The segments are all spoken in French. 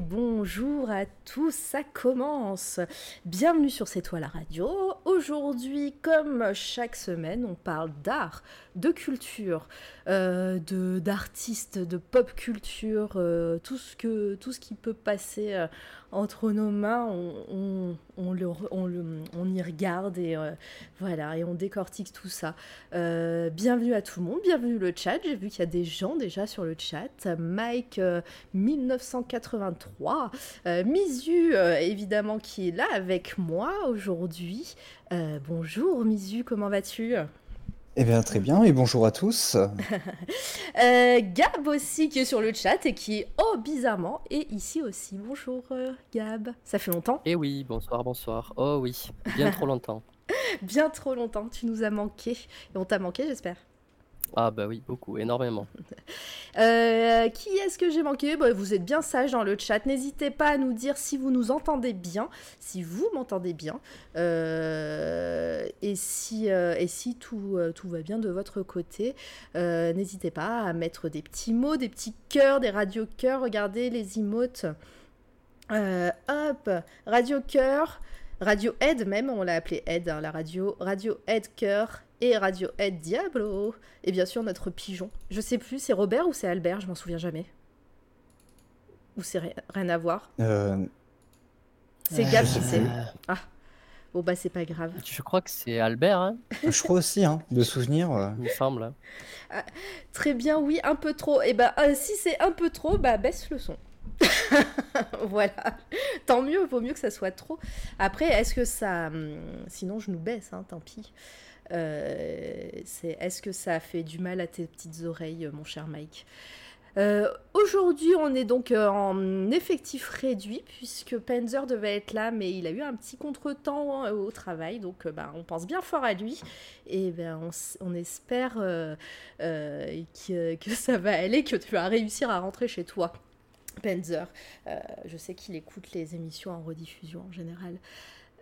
Bonjour à tous, ça commence. Bienvenue sur C'est toi la radio. Aujourd'hui, comme chaque semaine, on parle d'art, de culture, euh, de d'artistes, de pop culture, euh, tout ce tout ce qui peut passer euh, entre nos mains, on, on, on on, y regarde et euh, voilà et on décortique tout ça. Euh, bienvenue à tout le monde, bienvenue le chat. J'ai vu qu'il y a des gens déjà sur le chat. Mike euh, 1983, euh, euh, évidemment qui est là avec moi aujourd'hui. Bonjour Misu, comment vas-tu? Eh bien, très bien, et bonjour à tous. Euh, Gab aussi qui est sur le chat et qui, oh bizarrement, est ici aussi. Bonjour euh, Gab, ça fait longtemps Eh oui, bonsoir, bonsoir. Oh oui, bien trop longtemps. Bien trop longtemps, tu nous as manqué. Et on t'a manqué, j'espère. Ah bah oui, beaucoup, énormément. Euh, qui est-ce que j'ai manqué? Bah, Vous êtes bien sage dans le chat. N'hésitez pas à nous dire si vous nous entendez bien, si vous m'entendez bien, euh, et si, euh, et si tout, tout va bien de votre côté. N'hésitez pas à mettre des petits mots, des petits cœurs, des radio cœurs. Regardez les emotes. Hop, radio cœur. Radio Aide même, on l'a appelé Aide, hein, la radio. Radio Aide Cœur et Radio Aide Diablo. Et bien sûr notre pigeon. Je sais plus, c'est Robert ou c'est Albert, je m'en souviens jamais. Ou c'est ri- rien à voir. Euh, C'est Euh, Gab qui plus. Ah, bon bah c'est pas grave. Je crois que c'est Albert, hein, je crois aussi, hein, de souvenir. euh, il me semble. Très bien, oui, un peu trop. Et bah euh, si c'est un peu trop, bah baisse le son. voilà. Tant mieux, vaut mieux que ça soit trop. Après, est-ce que ça... hum, Sinon, je nous baisse, hein, tant pis. Euh, c'est est-ce que ça fait du mal à tes petites oreilles, mon cher Mike Euh, Aujourd'hui, on est donc euh, en effectif réduit puisque Panzer devait être là, mais il a eu un petit contretemps euh, au travail, donc bah, on pense bien fort à lui et ben on, espère que, ça va aller, que tu vas réussir à rentrer chez toi. Panzer, je sais qu'il écoute les émissions en rediffusion en général.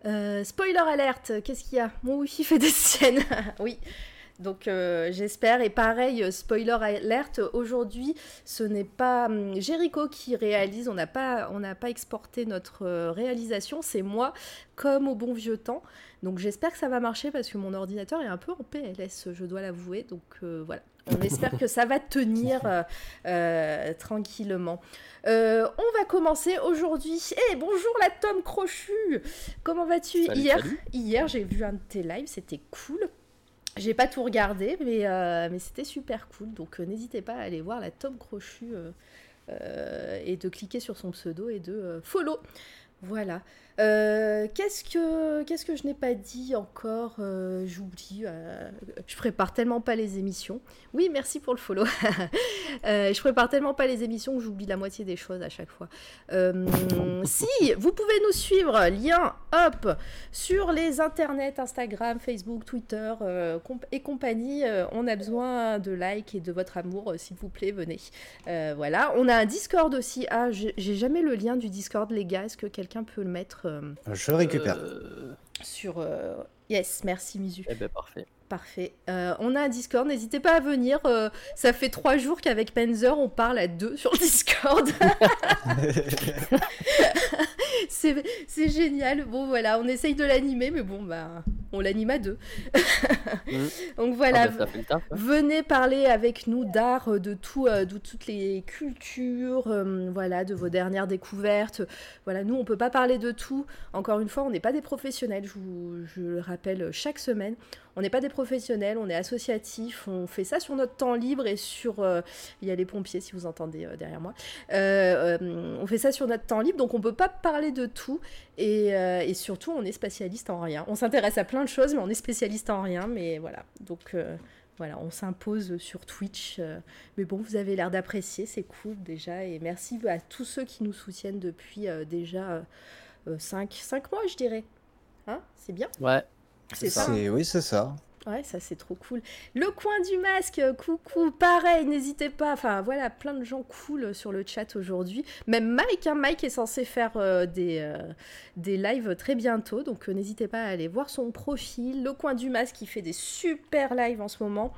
Euh, spoiler alerte, qu'est-ce qu'il y a? Mon wifi fait des siennes. oui. Donc euh, j'espère. Et pareil, spoiler alerte, aujourd'hui, ce n'est pas hum, Jericho qui réalise, on n'a pas, on pas exporté notre euh, réalisation, c'est moi, comme au bon vieux temps. Donc j'espère que ça va marcher parce que mon ordinateur est un peu en PLS, je dois l'avouer. Donc voilà, on espère que ça va tenir euh, euh, tranquillement. Euh, on va commencer aujourd'hui. Eh bonjour la Tom Crochu Comment vas-tu Hier, salut. hier j'ai vu un de tes lives, c'était cool. J'ai pas tout regardé, mais, mais c'était super cool. Donc n'hésitez pas à aller voir la Tom Crochu et de cliquer sur son pseudo et de follow. Voilà. Euh, qu'est-ce que je n'ai pas dit encore Euh, J'oublie. euh, je prépare tellement pas les émissions. Oui, merci pour le follow. Je prépare tellement pas les émissions que j'oublie la moitié des choses à chaque fois. Si vous pouvez nous suivre, lien hop sur les internets, Instagram, Facebook, Twitter et compagnie. on a besoin de likes et de votre amour, s'il vous plaît, venez. Voilà. On a un Discord aussi. Ah, j'ai j'ai jamais le lien du Discord, les gars. Est-ce que quelqu'un peut le mettre euh, je le récupère. Euh, sur. euh, Yes, merci Misu. Eh ben parfait. Parfait. Euh, on a un Discord, n'hésitez pas à venir. euh, ça fait trois jours qu'avec Panzer, on parle à deux sur le Discord. c'est génial. Bon, voilà, on essaye de l'animer, mais bon, bah, on l'anime à deux. Mhm. Donc voilà. Ah bah, ça fait le taf. hein. Venez parler avec nous d'art, euh, de tout, euh, de toutes les cultures, euh, voilà, de vos dernières découvertes. Voilà, nous on peut pas parler de tout. Encore une fois, on n'est pas des professionnels. Je, vous, je le rappelle chaque semaine. On n'est pas des professionnels, on est associatif. On fait ça sur notre temps libre et sur. euh, il y a les pompiers si vous entendez euh, derrière moi. Euh, on fait ça sur notre temps libre, donc on peut pas parler de tout. Et, et surtout, on est spécialiste en rien. On s'intéresse à plein de choses, mais on est spécialiste en rien. Mais voilà, donc. voilà, on s'impose sur Twitch. mais bon, vous avez l'air d'apprécier, c'est cool déjà. Et merci à tous ceux qui nous soutiennent depuis déjà 5 mois, je dirais. Hein C'est bien? Ouais, C'est ça. Oui, c'est ça. Ouais, ça c'est trop cool. Le coin du masque, euh, coucou, pareil, n'hésitez pas. Enfin voilà, plein de gens cool sur le chat aujourd'hui. Même Mike, hein, Mike est censé faire euh, des, euh, des lives très bientôt, donc n'hésitez pas à aller voir son profil. Le coin du masque, il fait des super lives en ce moment.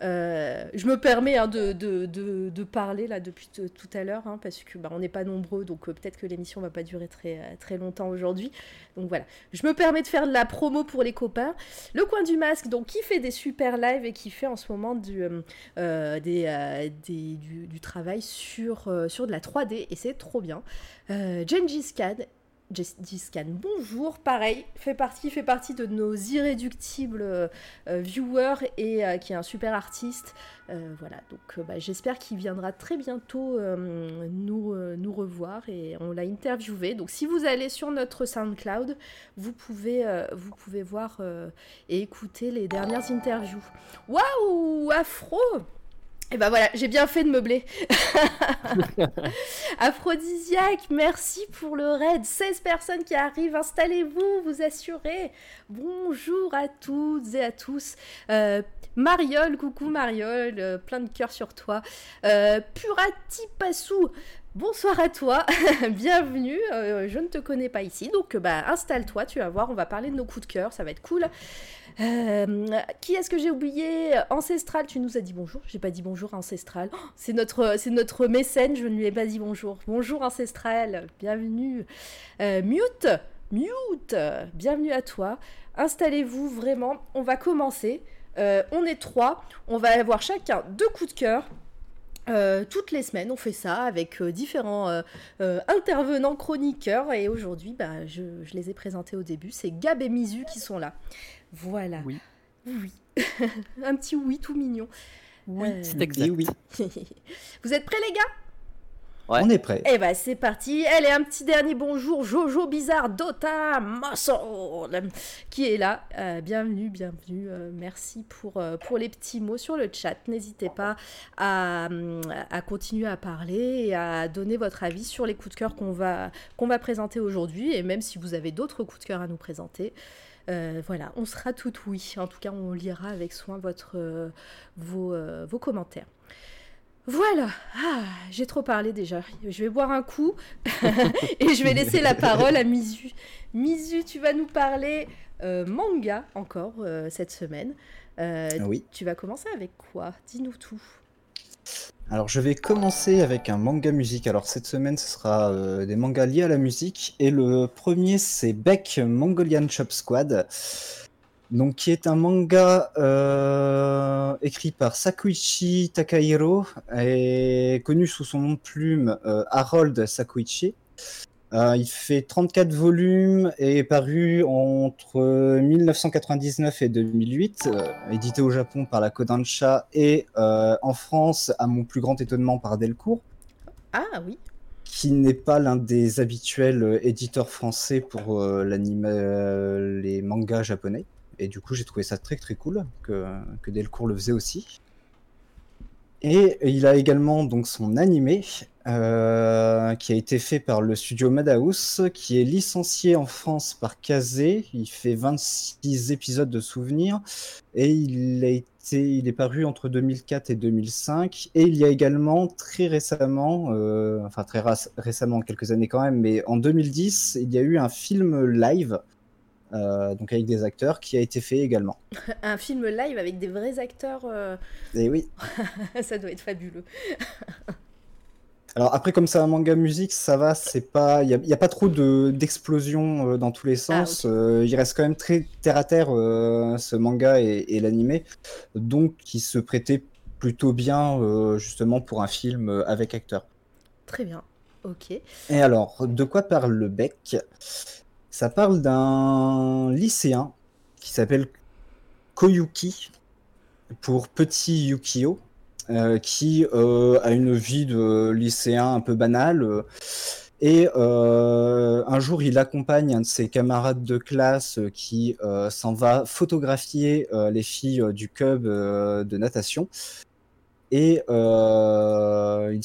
Euh, je me permets hein, de, de, de, parler là depuis tout à l'heure, hein, parce que bah, on n'est pas nombreux, donc euh, peut-être que l'émission va pas durer très, euh, très longtemps aujourd'hui. Donc voilà, je me permets de faire de la promo pour les copains. Le coin du masque, donc qui fait des super lives et qui fait en ce moment du, du, du, travail sur, sur de la 3D, et c'est trop bien. Gengis Khan Scan, bonjour, pareil, fait partie, fait partie de nos irréductibles euh, viewers et euh, qui est un super artiste. Euh, voilà, donc bah, j'espère qu'il viendra très bientôt nous, nous revoir et on l'a interviewé. Donc si vous allez sur notre SoundCloud, vous pouvez, vous pouvez voir et écouter les dernières interviews. Waouh, Afro et ben voilà, j'ai bien fait de meubler. Aphrodisiaque, merci pour le raid. 16 personnes qui arrivent, installez-vous, vous assurez. Bonjour à toutes et à tous. Euh, Mariole, coucou Mariole, euh, plein de cœurs sur toi. Euh, Purati Passou, Bonsoir à toi, bienvenue. Euh, je ne te connais pas ici, donc bah installe-toi, tu vas voir, on va parler de nos coups de cœur, ça va être cool. Euh, qui est-ce que j'ai oublié? Ancestral, tu nous as dit bonjour. J'ai pas dit bonjour Ancestral. Oh, c'est notre, c'est notre mécène, je ne lui ai pas dit bonjour. Bonjour Ancestral, bienvenue. Euh, mute, mute, bienvenue à toi. Installez-vous vraiment, on va commencer. on est trois, on va avoir chacun deux coups de cœur. Euh, toutes les semaines, on fait ça avec euh, différents euh, intervenants chroniqueurs. Et aujourd'hui, bah, je, les ai présentés au début. C'est Gab et Mizu qui sont là. Voilà. Oui. Oui. Un petit oui tout mignon. Oui, c'est exact. Oui. Vous êtes prêts, les gars? On est prêt. Eh ben c'est parti. Elle est un petit dernier bonjour. Jojo Bizarre Dota Muscle qui est là. Euh, bienvenue, bienvenue. Euh, merci pour, euh, pour les petits mots sur le chat. N'hésitez pas à, à, continuer à parler et à donner votre avis sur les coups de cœur qu'on va, qu'on va présenter aujourd'hui. Et même si vous avez d'autres coups de cœur à nous présenter. voilà, on sera tout oui. En tout cas, on lira avec soin votre, vos, vos commentaires. Voilà, ah, j'ai trop parlé déjà. Je vais boire un coup et je vais laisser la parole à Mizu. Mizu, tu vas nous parler euh, manga encore euh, cette semaine. Euh, oui. Tu vas commencer avec quoi? Dis-nous tout. Alors je vais commencer avec un manga musique. Alors cette semaine ce sera des mangas liés à la musique et le premier c'est Beck Mongolian Chop Squad donc qui est un manga euh, écrit par Sakuichi Takahiro et connu sous son nom de plume euh, Harold Sakuichi. Euh, il fait 34 volumes et est paru entre 1999 et 2008, édité au Japon par la Kodansha et en France, à mon plus grand étonnement, par Delcourt. Ah oui qui n'est pas l'un des habituels éditeurs français pour les mangas japonais. Et du coup, j'ai trouvé ça très très cool que, que Delcourt le faisait aussi. Et il a également donc son animé euh, qui a été fait par le studio Madhouse, qui est licencié en France par Kazé. Il fait 26 épisodes de souvenirs et il a été, il est paru entre 2004 et 2005. Et il y a également très récemment, euh, enfin très récemment, quelques années quand même, mais en 2010, il y a eu un film live euh, donc avec des acteurs, qui a été fait également. un film live avec des vrais acteurs. Euh... Et eh oui. ça doit être fabuleux. Alors après, comme c'est un manga musique, ça va, c'est pas, il n'y a, pas trop de d'explosion euh, dans tous les ah, sens. Euh, il reste quand même très terre à terre ce manga et, et l'animé, donc qui se prêtait plutôt bien justement pour un film avec acteurs. Très bien, ok. Et alors, de quoi parle le bec? Ça parle d'un lycéen qui s'appelle Koyuki, pour Petit Yukio, euh, qui euh, a une vie de lycéen un peu banale. et euh, un jour, il accompagne un de ses camarades de classe qui s'en va photographier les filles du club de natation. Et euh, ils,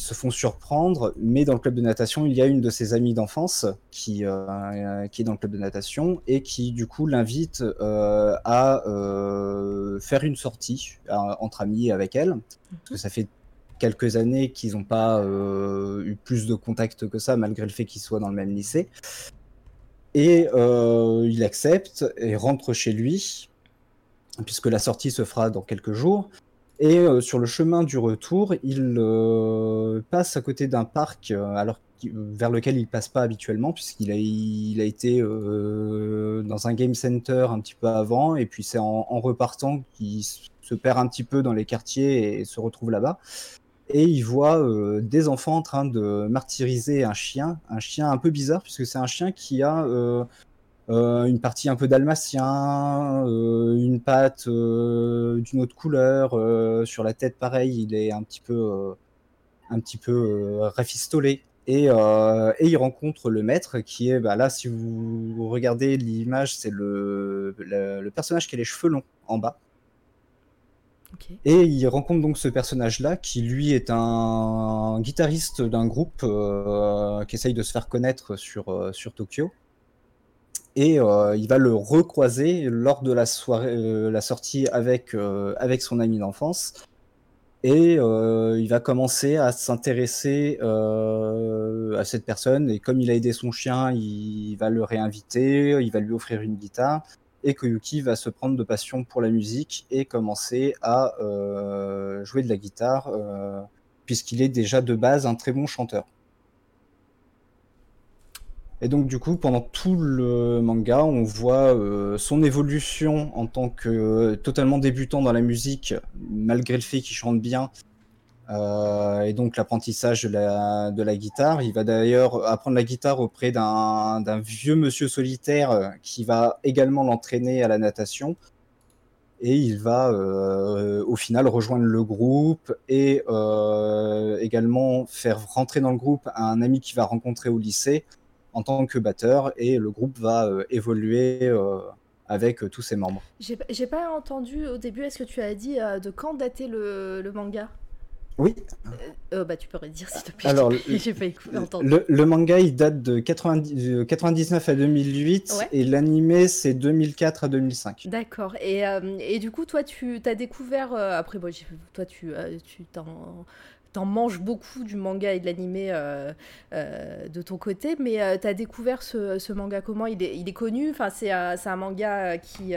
se font surprendre, mais dans le club de natation, il y a une de ses amies d'enfance qui, euh, est dans le club de natation et qui, du coup, l'invite euh, à faire une sortie entre amis avec elle. Parce que ça fait quelques années qu'ils n'ont pas eu plus de contact que ça, malgré le fait qu'ils soient dans le même lycée. Et il accepte et rentre chez lui, puisque la sortie se fera dans quelques jours. Et euh, sur le chemin du retour, il euh, passe à côté d'un parc euh, alors vers lequel il passe pas habituellement puisqu'il a, il a été dans un game center un petit peu avant et puis c'est en, repartant qu'il se perd un petit peu dans les quartiers et, se retrouve là-bas. Et il voit des enfants en train de martyriser un chien, un chien un peu bizarre puisque c'est un chien qui a euh, une partie un peu dalmatien, euh, une patte euh, d'une autre couleur. sur la tête, pareil, il est un petit peu, un petit peu rafistolé. Et, et, il rencontre le maître qui est, bah là, si vous regardez l'image, c'est le, le, personnage qui a les cheveux longs en bas. Et il rencontre donc ce personnage-là qui, lui, est un guitariste d'un groupe qui essaye de se faire connaître sur, sur Tokyo et euh, il va le recroiser lors de la soirée, euh, la sortie avec euh, avec son ami d'enfance, et il va commencer à s'intéresser à cette personne. Et comme il a aidé son chien, il va le réinviter, il va lui offrir une guitare, et Koyuki va se prendre de passion pour la musique et commencer à jouer de la guitare, puisqu'il est déjà de base un très bon chanteur. Et donc du coup, pendant tout le manga, on voit euh, son évolution en tant que euh, totalement débutant dans la musique, malgré le fait qu'il chante bien, euh, et donc l'apprentissage de la, de la, guitare. Il va d'ailleurs apprendre la guitare auprès d'un vieux monsieur solitaire qui va également l'entraîner à la natation. Et il va au final rejoindre le groupe et également faire rentrer dans le groupe un ami qu'il va rencontrer au lycée en tant que batteur et le groupe va euh, évoluer euh, avec euh, tous ses membres. J'ai pas entendu au début, est-ce que tu as dit de quand datait le, manga? Oui. bah, tu pourrais dire s'il te plaît. Alors, j'ai pas entendu. Le, le, manga il date de 90, 99 à 2008 et l'animé c'est 2004 à 2005. D'accord. Et, et, du coup, toi, tu as découvert. après, bon, toi, tu t'en t'en manges beaucoup du manga et de l'animé euh, euh, de ton côté, mais euh, tu as découvert ce, manga comment? Il est, connu enfin, C'est un manga qui,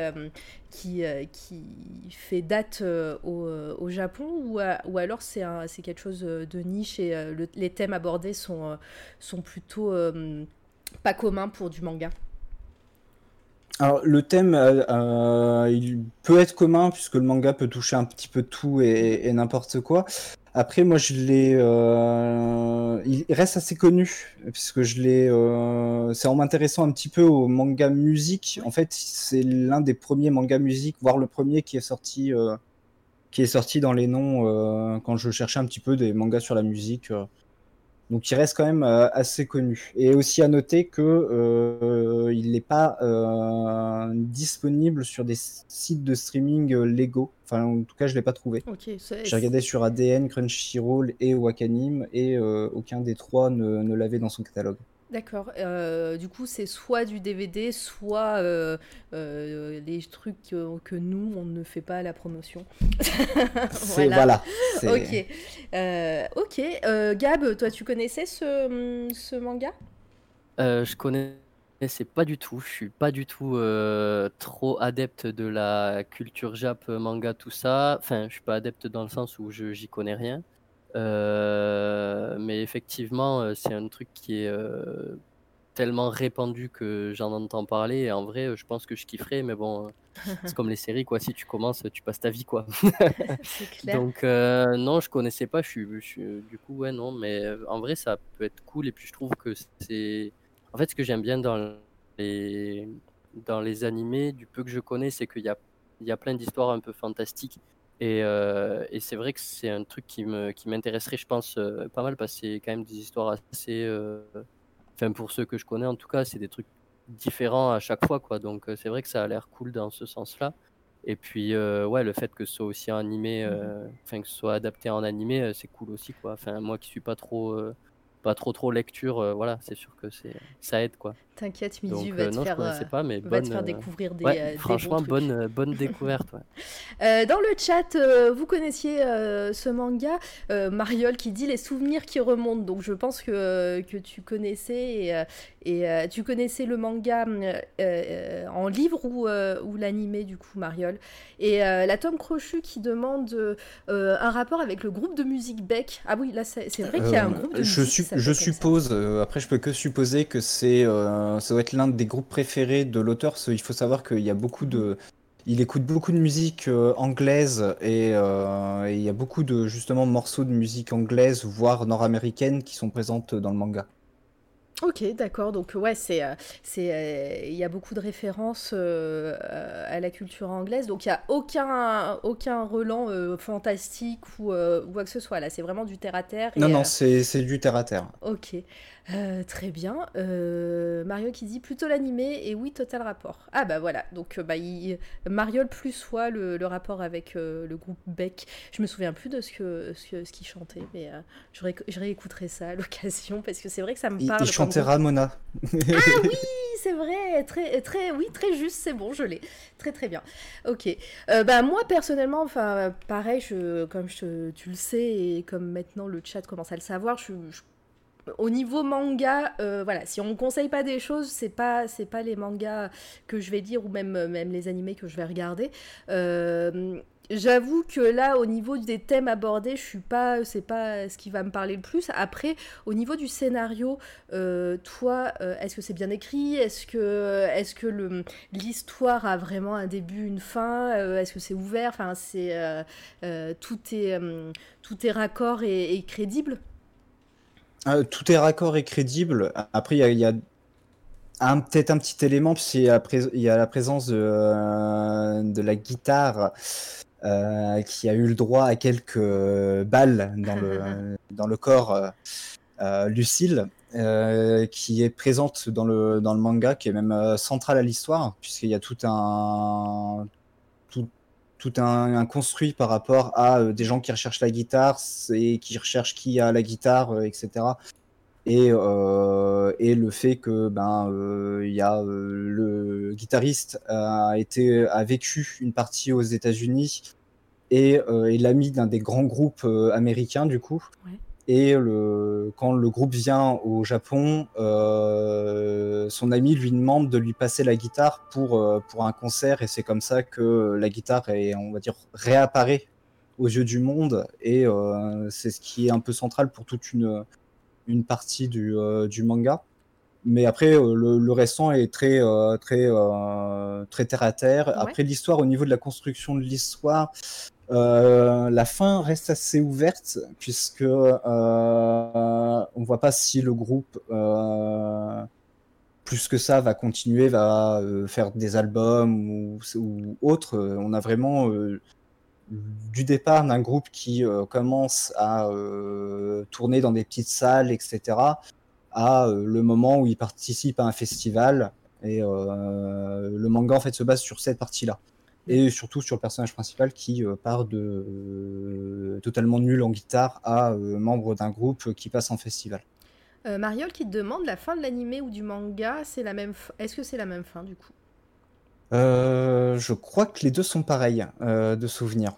qui, qui fait date au, Japon ou, ou alors c'est quelque chose de niche et les thèmes abordés sont, sont plutôt pas communs pour du manga? Alors le thème, il peut être commun puisque le manga peut toucher un petit peu tout et n'importe quoi. Après, moi, je l'ai. Euh, il reste assez connu, puisque je l'ai. Euh, c'est en m'intéressant un petit peu au manga musique. En fait, c'est l'un des premiers mangas musique, voire le premier qui est sorti, euh, qui est sorti dans les noms quand je cherchais un petit peu des mangas sur la musique. Donc il reste quand même euh, assez connu. Et aussi à noter que euh, il n'est pas euh, disponible sur des sites de streaming légaux. Enfin, en tout cas, je l'ai pas trouvé. J'ai regardé sur ADN, Crunchyroll et Wakanim et aucun des trois ne l'avait dans son catalogue. D'accord. Euh, du coup, c'est soit du DVD, soit euh, euh, les trucs que, nous, on ne fait pas la promotion. voilà. Ok. ok. Gab, toi, tu connaissais ce, ce manga? Je connaissais pas du tout. Je suis pas du tout trop adepte de la culture jap, manga, tout ça. Enfin, je suis pas adepte dans le sens où je j'y connais rien. Euh, mais effectivement, euh, c'est un truc qui est euh, tellement répandu que j'en entends parler. Et en vrai, je pense que je kifferais, mais bon, c'est comme les séries, quoi. Si tu commences, tu passes ta vie, quoi. Donc, non, je connaissais pas. Je suis, du coup, ouais, non, mais en vrai, ça peut être cool. Et puis, je trouve que c'est. En fait, ce que j'aime bien dans les, dans les animés, du peu que je connais, c'est qu'il y a, il y a plein d'histoires un peu fantastiques euh, et, c'est vrai que c'est un truc qui me qui m'intéresserait, je pense, euh, pas mal parce que c'est quand même des histoires assez. Euh, enfin, pour ceux que je connais, en tout cas, c'est des trucs différents à chaque fois, quoi. Donc, c'est vrai que ça a l'air cool dans ce sens-là. Et puis, ouais, le fait que ce soit aussi animé, Mhm. euh, enfin, que ce soit adapté en animé, c'est cool aussi, quoi. Enfin, moi qui suis pas trop, pas trop, trop lecture, euh, voilà, c'est sûr que c'est, ça aide, quoi. T'inquiète, Donc, Mizu va euh, te non, faire, euh, pas, mais va te bonne, faire découvrir des, ouais, euh, des bons franchement, trucs. bonne, euh, bonne découverte, ouais. Euh, dans le chat, euh, vous connaissiez euh, ce manga, euh, Mariol qui dit les souvenirs qui remontent. Donc je pense que, que tu connaissais et, et, tu connaissais le manga en livre ou, euh, ou l'animé du coup, Mariol. Et euh, la Tom Crochu qui demande un rapport avec le groupe de musique Beck. Ah oui, là c'est vrai qu'il y a un groupe de je, musique. su- je suppose, euh, après je peux que supposer que c'est, euh, ça doit être l'un des groupes préférés de l'auteur. qu'il faut savoir qu'il y a beaucoup de, il écoute beaucoup de musique euh, anglaise et euh, et il y a beaucoup de justement morceaux de musique anglaise voire nord-américaine qui sont présentes dans le manga. Ok, d'accord. Donc ouais, c'est, c'est, euh, il y a beaucoup de références euh, à la culture anglaise. Donc il y a aucun, aucun relan euh, fantastique ou, ou quoi que ce soit. Là, c'est vraiment du terre à terre. Non et, non, c'est c'est du terre à terre. Ok, Euh, très bien. Euh, Mario qui dit plutôt l'animé et oui, total rapport. Ah bah voilà, donc euh, bah, il... Mariol plus soit le, le rapport avec euh, le groupe Beck. Je me souviens plus de ce que ce, qu'il chantait, mais je, ré- je réécouterai ça à l'occasion parce que c'est vrai que ça me parle. il chantait. Ramona. Oui, c'est vrai, très, très, oui, très juste, c'est bon, je l'ai. Très, très bien. Ok. Bah, moi, personnellement, enfin, pareil, je, comme je- tu le sais, et comme maintenant le chat commence à le savoir, je, je- au niveau manga, euh, voilà, si on conseille pas des choses, c'est pas, c'est pas les mangas que je vais lire ou même, même les animés que je vais regarder. Euh, J'avoue que là, au niveau des thèmes abordés, je suis pas, c'est pas ce qui va me parler le plus. Après, au niveau du scénario, euh, toi, euh, est-ce que c'est bien écrit? Est-ce que, est-ce que l'histoire a vraiment un début, une fin? Euh, Est-ce que c'est ouvert? Enfin, c'est euh, euh, tout est euh, tout est raccord et crédible. Euh, tout est raccord et crédible. Après, il y a, peut-être un petit élément, puisqu'il y a, la présence de, euh, de la guitare euh, qui a eu le droit à quelques balles dans le, dans le corps. euh, Lucille, euh, qui est présente dans le, dans le manga, qui est même euh, centrale à l'histoire, puisqu'il y a tout un, tout, un, construit par rapport à euh, des gens qui recherchent la guitare, et qui recherchent qui a la guitare, euh, etc. Et, euh, et le fait que ben euh, il y euh, le guitariste a été a vécu une partie aux États-Unis et euh, est l'ami d'un des grands groupes euh, américains du coup. Et le, quand le groupe vient au Japon, euh, son ami lui demande de lui passer la guitare pour, euh, pour un concert, et c'est comme ça que la guitare est, on va dire, réapparaît aux yeux du monde, et euh, c'est ce qui est un peu central pour toute une, une partie du, du manga. Mais après, le, le restant est très, très, très terre à terre. Ouais. Après, l'histoire, au niveau de la construction de l'histoire, euh, la fin reste assez ouverte puisque euh, on voit pas si le groupe euh, plus que ça va continuer, va euh, faire des albums ou, autre. On a vraiment du départ d'un groupe qui commence à tourner dans des petites salles, etc., à le moment où il participe à un festival. Et le manga en fait se base sur cette partie-là et surtout sur le personnage principal qui euh, part de euh, totalement nul en guitare à euh, membre d'un groupe qui passe en festival. Euh, Mariol qui te demande la fin de l'animé ou du manga, c'est la même. f- Est-ce que c'est la même fin du coup? Euh, je crois que les deux sont pareils euh, de souvenir.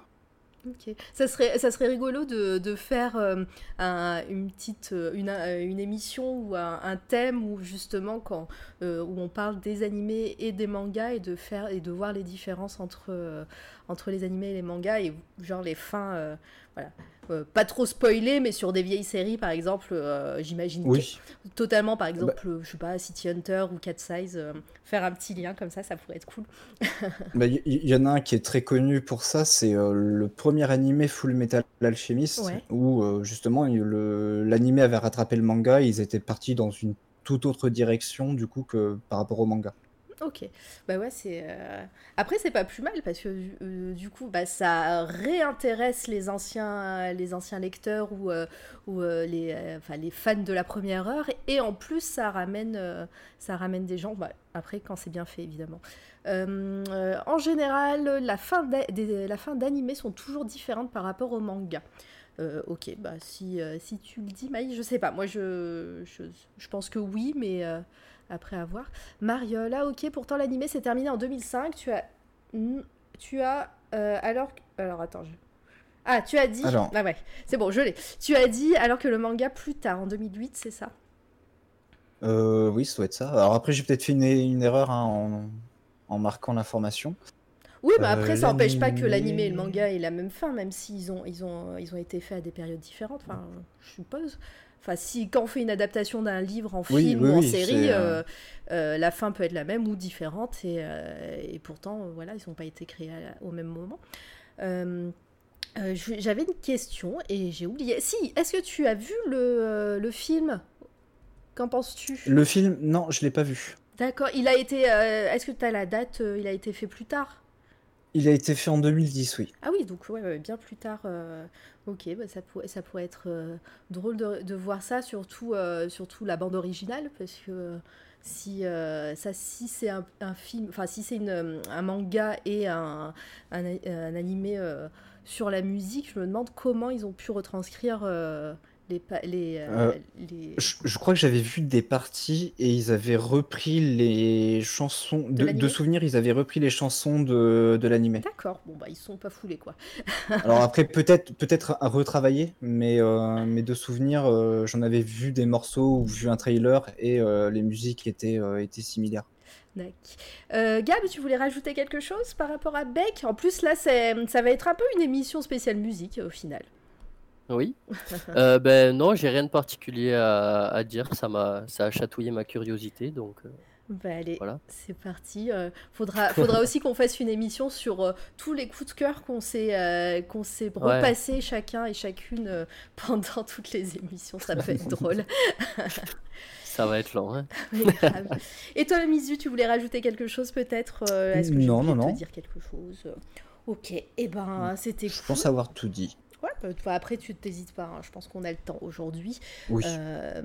Ok. Ça serait, ça serait rigolo de, de faire euh, un- une petite euh, une, euh, une émission ou un, thème où justement quand où on parle des animés et des mangas et de faire et de voir les différences entre entre les animés et les mangas et genre les fins voilà Euh, pas trop spoiler mais sur des vieilles séries par exemple euh, j'imagine Oui, totalement par exemple euh, je sais pas City Hunter ou Cat Size euh, faire un petit lien comme ça ça pourrait être cool Bah, il y, y en a un qui est très connu pour ça, c'est le premier animé Full Metal Alchemist, Ouais. où justement l'animé avait rattrapé le manga, ils étaient partis dans une toute autre direction du coup que par rapport au manga. Ok. Bah ouais, c'est. euh, Après, c'est pas plus mal parce que euh, du coup, bah, ça réintéresse les anciens, les anciens lecteurs ou, euh, ou les, les fans de la première heure. Et en plus, ça ramène, ça ramène des gens. Bah, après, quand c'est bien fait, évidemment. En général, la fin d'a- des- la fin d'animé sont toujours différentes par rapport au manga. Ok, bah si, si tu le dis, Maï, je sais pas. Moi, je, je, je pense que oui, mais après à voir. Mariola, ok, pourtant l'animé s'est terminé en 2005. Tu as. Tu as. euh, alors. Alors attends. je- Ah, tu as dit. Alors. Ah ouais, c'est bon, je l'ai. Tu as dit alors que le manga plus tard, en 2008, c'est ça? Euh, oui, ça doit être ça. Alors après, j'ai peut-être fait une, une erreur hein, en, en marquant l'information. Oui, mais Euh, après, ça n'empêche pas que l'animé et le manga aient la même fin, même s'ils ont, ils ont, ils ont été faits à des périodes différentes, enfin, je suppose. Enfin, si, quand on fait une adaptation d'un livre en Oui, film oui, ou en oui, série, euh, euh, euh, la fin peut être la même ou différente, et, euh, et pourtant, voilà, ils n'ont pas été créés à- au même moment. J'avais une question et j'ai oublié. Si, est-ce que tu as vu le, le film? Qu'en penses-tu? Le film, non, je l'ai pas vu. D'accord, il a été. est-ce que tu as la date Il a été fait plus tard? Il a été fait en 2010, oui. Ah oui, donc bien plus tard. euh, ok, bah, ça, pourrait, être euh, drôle de, voir ça, surtout, euh, surtout la bande originale, parce que si, si c'est un, film, enfin si c'est un manga et un, un, animé sur la musique, je me demande comment ils ont pu retranscrire les, pa- les, euh, Euh, les- Je, je crois que j'avais vu des parties et ils avaient repris les chansons. De, de souvenir, ils avaient repris les chansons de, de l'animé. D'accord, bon bah ils sont pas foulés quoi. Alors après, peut-être peut-être à retravailler, mais, euh, mais de souvenir, euh, j'en avais vu des morceaux ou vu un trailer et les musiques étaient, étaient similaires. Euh, Gab, tu voulais rajouter quelque chose par rapport à Beck? En plus, là, ça va être un peu une émission spéciale musique au final. Oui. Euh, ben non, j'ai rien de particulier à, à dire. Ça m'a, ça a chatouillé ma curiosité, donc. euh, Bah allez, Voilà. c'est parti. Euh, faudra, faudra aussi qu'on fasse une émission sur euh, tous les coups de cœur qu'on s'est euh, qu'on s'est Ouais. repassés chacun et chacune euh, pendant toutes les émissions. Ça peut être drôle. ça va être lent. hein. Mais grave. et toi, Misu, tu voulais rajouter quelque chose peut-être Euh, Est-ce que j'ai Non, oublié non, de te non. dire quelque chose? Ok, et ben c'était Je cool. pense avoir tout dit. Ouais, bah, toi, après, tu t'hésites pas. hein. Je pense qu'on a le temps aujourd'hui. Oui. Euh,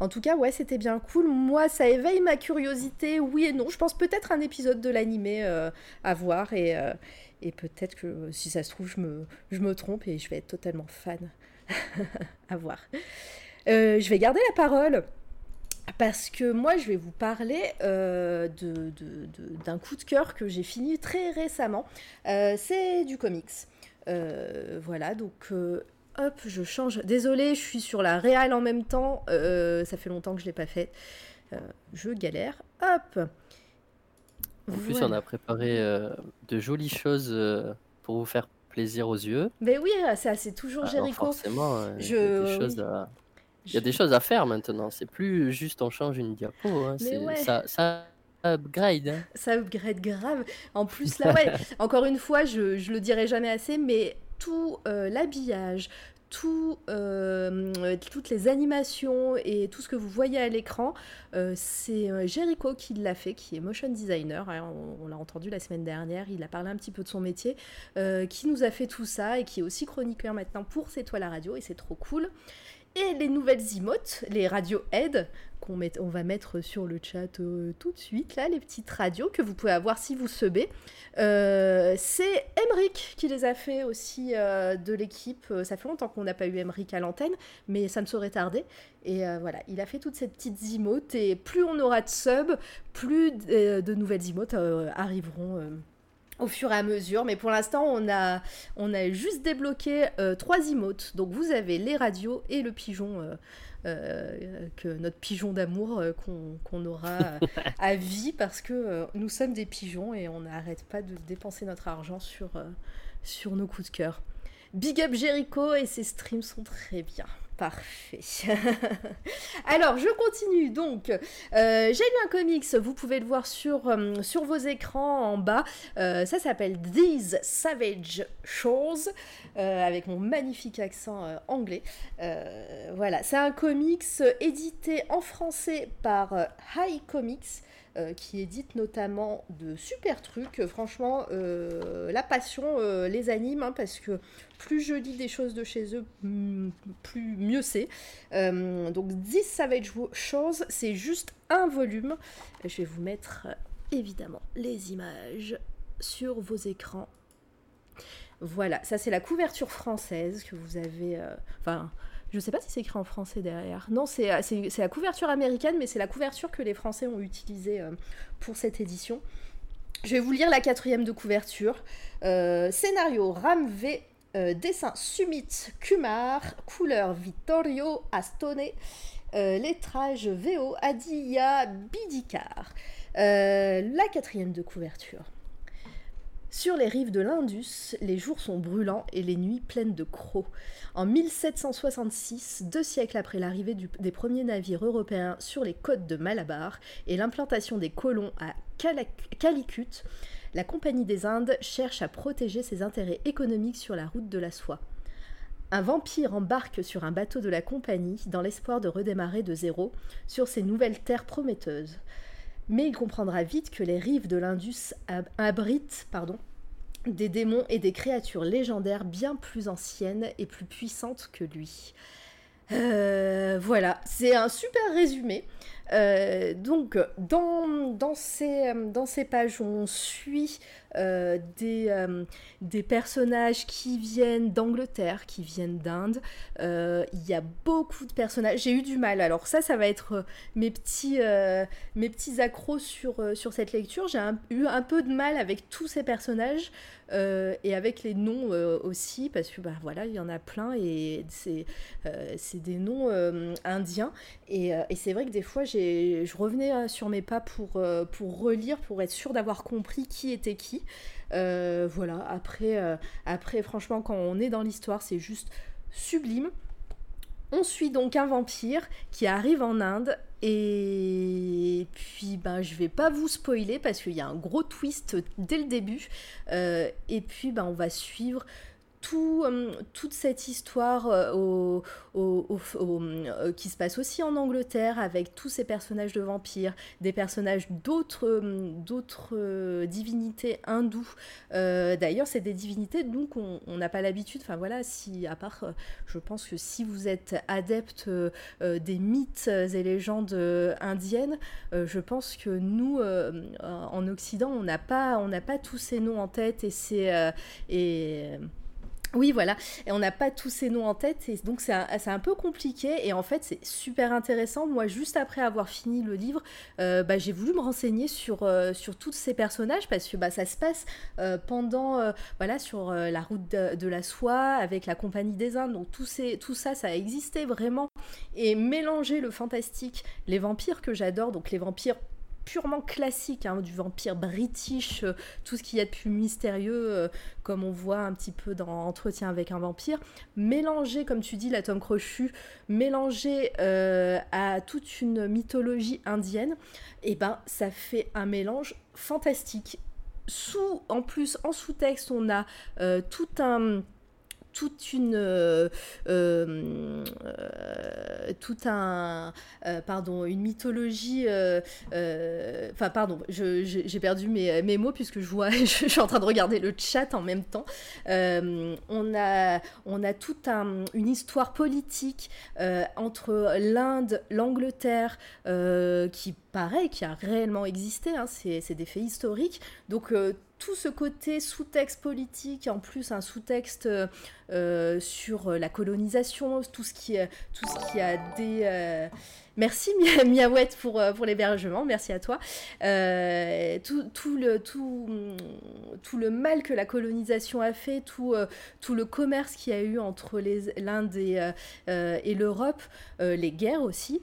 en tout cas, ouais, c'était bien cool. Moi, ça éveille ma curiosité, oui et non. Je pense peut-être un épisode de l'animé euh, à voir et, euh, et peut-être que euh, si ça se trouve, je me, je me trompe et je vais être totalement fan. à voir. Euh, je vais garder la parole. Parce que moi, je vais vous parler euh, de- de- de- d'un coup de cœur que j'ai fini très récemment. Euh, c'est du comics. Euh, voilà, donc euh, hop, je change. Désolée, je suis sur la réal en même temps. Euh, ça fait longtemps que je l'ai pas fait. Euh, je galère. Hop. En plus, on a préparé euh, de jolies choses pour vous faire plaisir aux yeux. Mais oui, ça c'est toujours Alors Jericho. forcément, euh, il y a Je- des choses oui. à- il y a des choses à faire maintenant. C'est plus juste on change une diapo. hein, ouais. ça upgrade. hein. ça upgrade grave. En plus, là, ouais, encore une fois, je, je le dirai jamais assez, mais tout euh, l'habillage, tout, euh, toutes les animations et tout ce que vous voyez à l'écran, euh, c'est Jericho qui l'a fait, qui est motion designer. hein, on on l'a entendu la semaine dernière, il a parlé un petit peu de son métier, euh, qui nous a fait tout ça et qui est aussi chroniqueur maintenant pour C'est toi la radio, et c'est trop cool. Et les nouvelles emotes, les radio aid qu'on on va mettre sur le chat euh, tout de suite, là, les petites radios que vous pouvez avoir si vous sebez. Euh, c'est Emric qui les a fait aussi euh, de l'équipe. Ça fait longtemps qu'on n'a pas eu Emric à l'antenne, mais ça ne saurait tarder. Et voilà, il a fait toutes ces petites emotes. Et plus on aura de subs, plus de, nouvelles emotes arriveront. au fur et à mesure, mais pour l'instant, on a, on a juste débloqué trois emotes. Donc, vous avez les radios et le pigeon, que notre pigeon d'amour euh, qu'on aura euh, à vie parce que euh, nous sommes des pigeons et on n'arrête pas de dépenser notre argent sur, euh, sur nos coups de cœur. Big up Jericho et ses streams sont très bien. Parfait. Alors, je continue. Donc, euh, j'ai lu un comics, vous pouvez le voir sur, euh, vos écrans en bas. Euh, ça s'appelle These Savage Shores, avec mon magnifique accent anglais. Voilà, c'est un comics édité en français par High Comics. Euh, qui édite notamment de super trucs. Franchement, euh, la passion euh, les anime hein, parce que plus je lis des choses de chez eux, mm, plus mieux c'est. Donc, This Savage Shores, c'est juste un volume. Je vais vous mettre évidemment les images sur vos écrans. Voilà, ça c'est la couverture française que vous avez. Enfin, je sais pas si c'est écrit en français derrière. Non, c'est euh, c'est- la couverture américaine, mais c'est la couverture que les Français ont utilisée euh, pour cette édition. Je vais vous lire la quatrième de couverture. Euh, scénario Ram V, dessin Sumit Kumar, couleur Vittorio Astone, lettrage VO Adiya Bidikar. La quatrième de couverture. Sur les rives de l'Indus, les jours sont brûlants et les nuits pleines de crocs. En 1766, deux siècles après l'arrivée des premiers navires européens sur les côtes de Malabar et l'implantation des colons à Calicut, la Compagnie des Indes cherche à protéger ses intérêts économiques sur la route de la soie. Un vampire embarque sur un bateau de la compagnie dans l'espoir de redémarrer de zéro sur ces nouvelles terres prometteuses. Mais il comprendra vite que les rives de l'Indus ab- abritent pardon, des démons et des créatures légendaires bien plus anciennes et plus puissantes que lui. Euh, voilà, c'est un super résumé. Euh, donc, dans, dans ces pages, on suit euh, des, euh, des personnages qui viennent d'Angleterre, qui viennent d'Inde. Euh, Il y a beaucoup de personnages. J'ai eu du mal. Alors ça, ça va être mes petits, mes petits accros sur, sur cette lecture. J'ai eu un peu de mal avec tous ces personnages et avec les noms aussi, parce que bah, voilà, il y en a plein et c'est des noms indiens. Et, et c'est vrai que des fois, je revenais euh, sur mes pas pour, pour relire, pour être sûr d'avoir compris qui était qui. Euh, voilà, après, euh, après, franchement, quand on est dans l'histoire, c'est juste sublime. On suit donc un vampire qui arrive en Inde et puis ben je vais pas vous spoiler parce qu'il y a un gros twist dès le début Euh, et puis ben on va suivre euh, toute cette histoire euh, euh, qui se passe aussi en Angleterre avec tous ces personnages de vampires, des personnages d'autres divinités hindoues. D'ailleurs, c'est des divinités donc on n'a pas l'habitude. Enfin voilà, si à part, je pense que si vous êtes adepte des mythes et légendes indiennes, je pense que nous en Occident, on n'a pas pas tous ces noms en tête et c'est oui, voilà. Et on n'a pas tous ces noms en tête, et donc c'est un, peu compliqué. Et en fait, c'est super intéressant. Moi, juste après avoir fini le livre, euh, bah, j'ai voulu me renseigner sur, euh, sur tous ces personnages parce que bah, ça se passe euh, pendant, voilà, sur la route de, la soie avec la Compagnie des Indes. Donc tout, ces, tout ça, ça a existé vraiment. Et mélanger le fantastique, les vampires que j'adore, donc les vampires purement classiques, hein, du vampire british, euh, tout ce qu'il y a de plus mystérieux, euh, comme on voit un petit peu dans Entretien avec un vampire, mélangé, comme tu dis, la Tom Crochu, mélangé euh, à toute une mythologie indienne, et ben ça fait un mélange fantastique. Sous, en plus, en sous-texte, on a tout un toute une euh, euh, tout un euh, pardon une mythologie euh, enfin pardon j'ai perdu mes, mots puisque je vois je, suis en train de regarder le chat en même temps. On a on a toute un, une histoire politique entre l'Inde l'Angleterre qui pareil qui a réellement existé hein, c'est des faits historiques. Donc tout ce côté sous-texte politique, en plus un sous-texte euh, euh, sur la colonisation, tout ce qui, est- tout ce qui a des... euh, Merci Mia- Miaouette pour, euh, pour l'hébergement, merci à toi. Euh, tout, tout le, tout, tout le mal que la colonisation a fait, tout, euh, tout le commerce qu'il y a eu entre l'Inde et, euh, euh, et l'Europe, euh, les guerres aussi.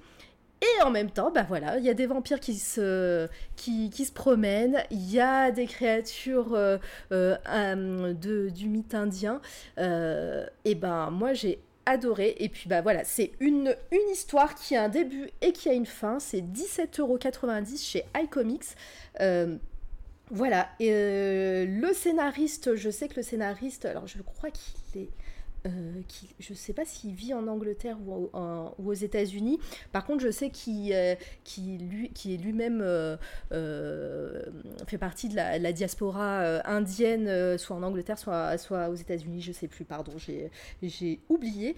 Et en même temps, bah voilà, il y a des vampires qui se, qui, se promènent, il y a des créatures euh, euh, euh, de, du mythe indien. Euh, et ben moi j'ai adoré. Et puis bah voilà, c'est une, une histoire qui a un début et qui a une fin. C'est 17,90€ chez iComics. Voilà, et le scénariste, je sais que le scénariste, alors je crois qu'il est euh, qui, je ne sais pas s'il vit en Angleterre ou, aux États-Unis. Par contre, je sais qu'il euh, lui, qui est lui-même euh, euh, fait partie de la, diaspora indienne, soit en Angleterre, soit, aux États-Unis. Je sais plus, pardon, j'ai oublié.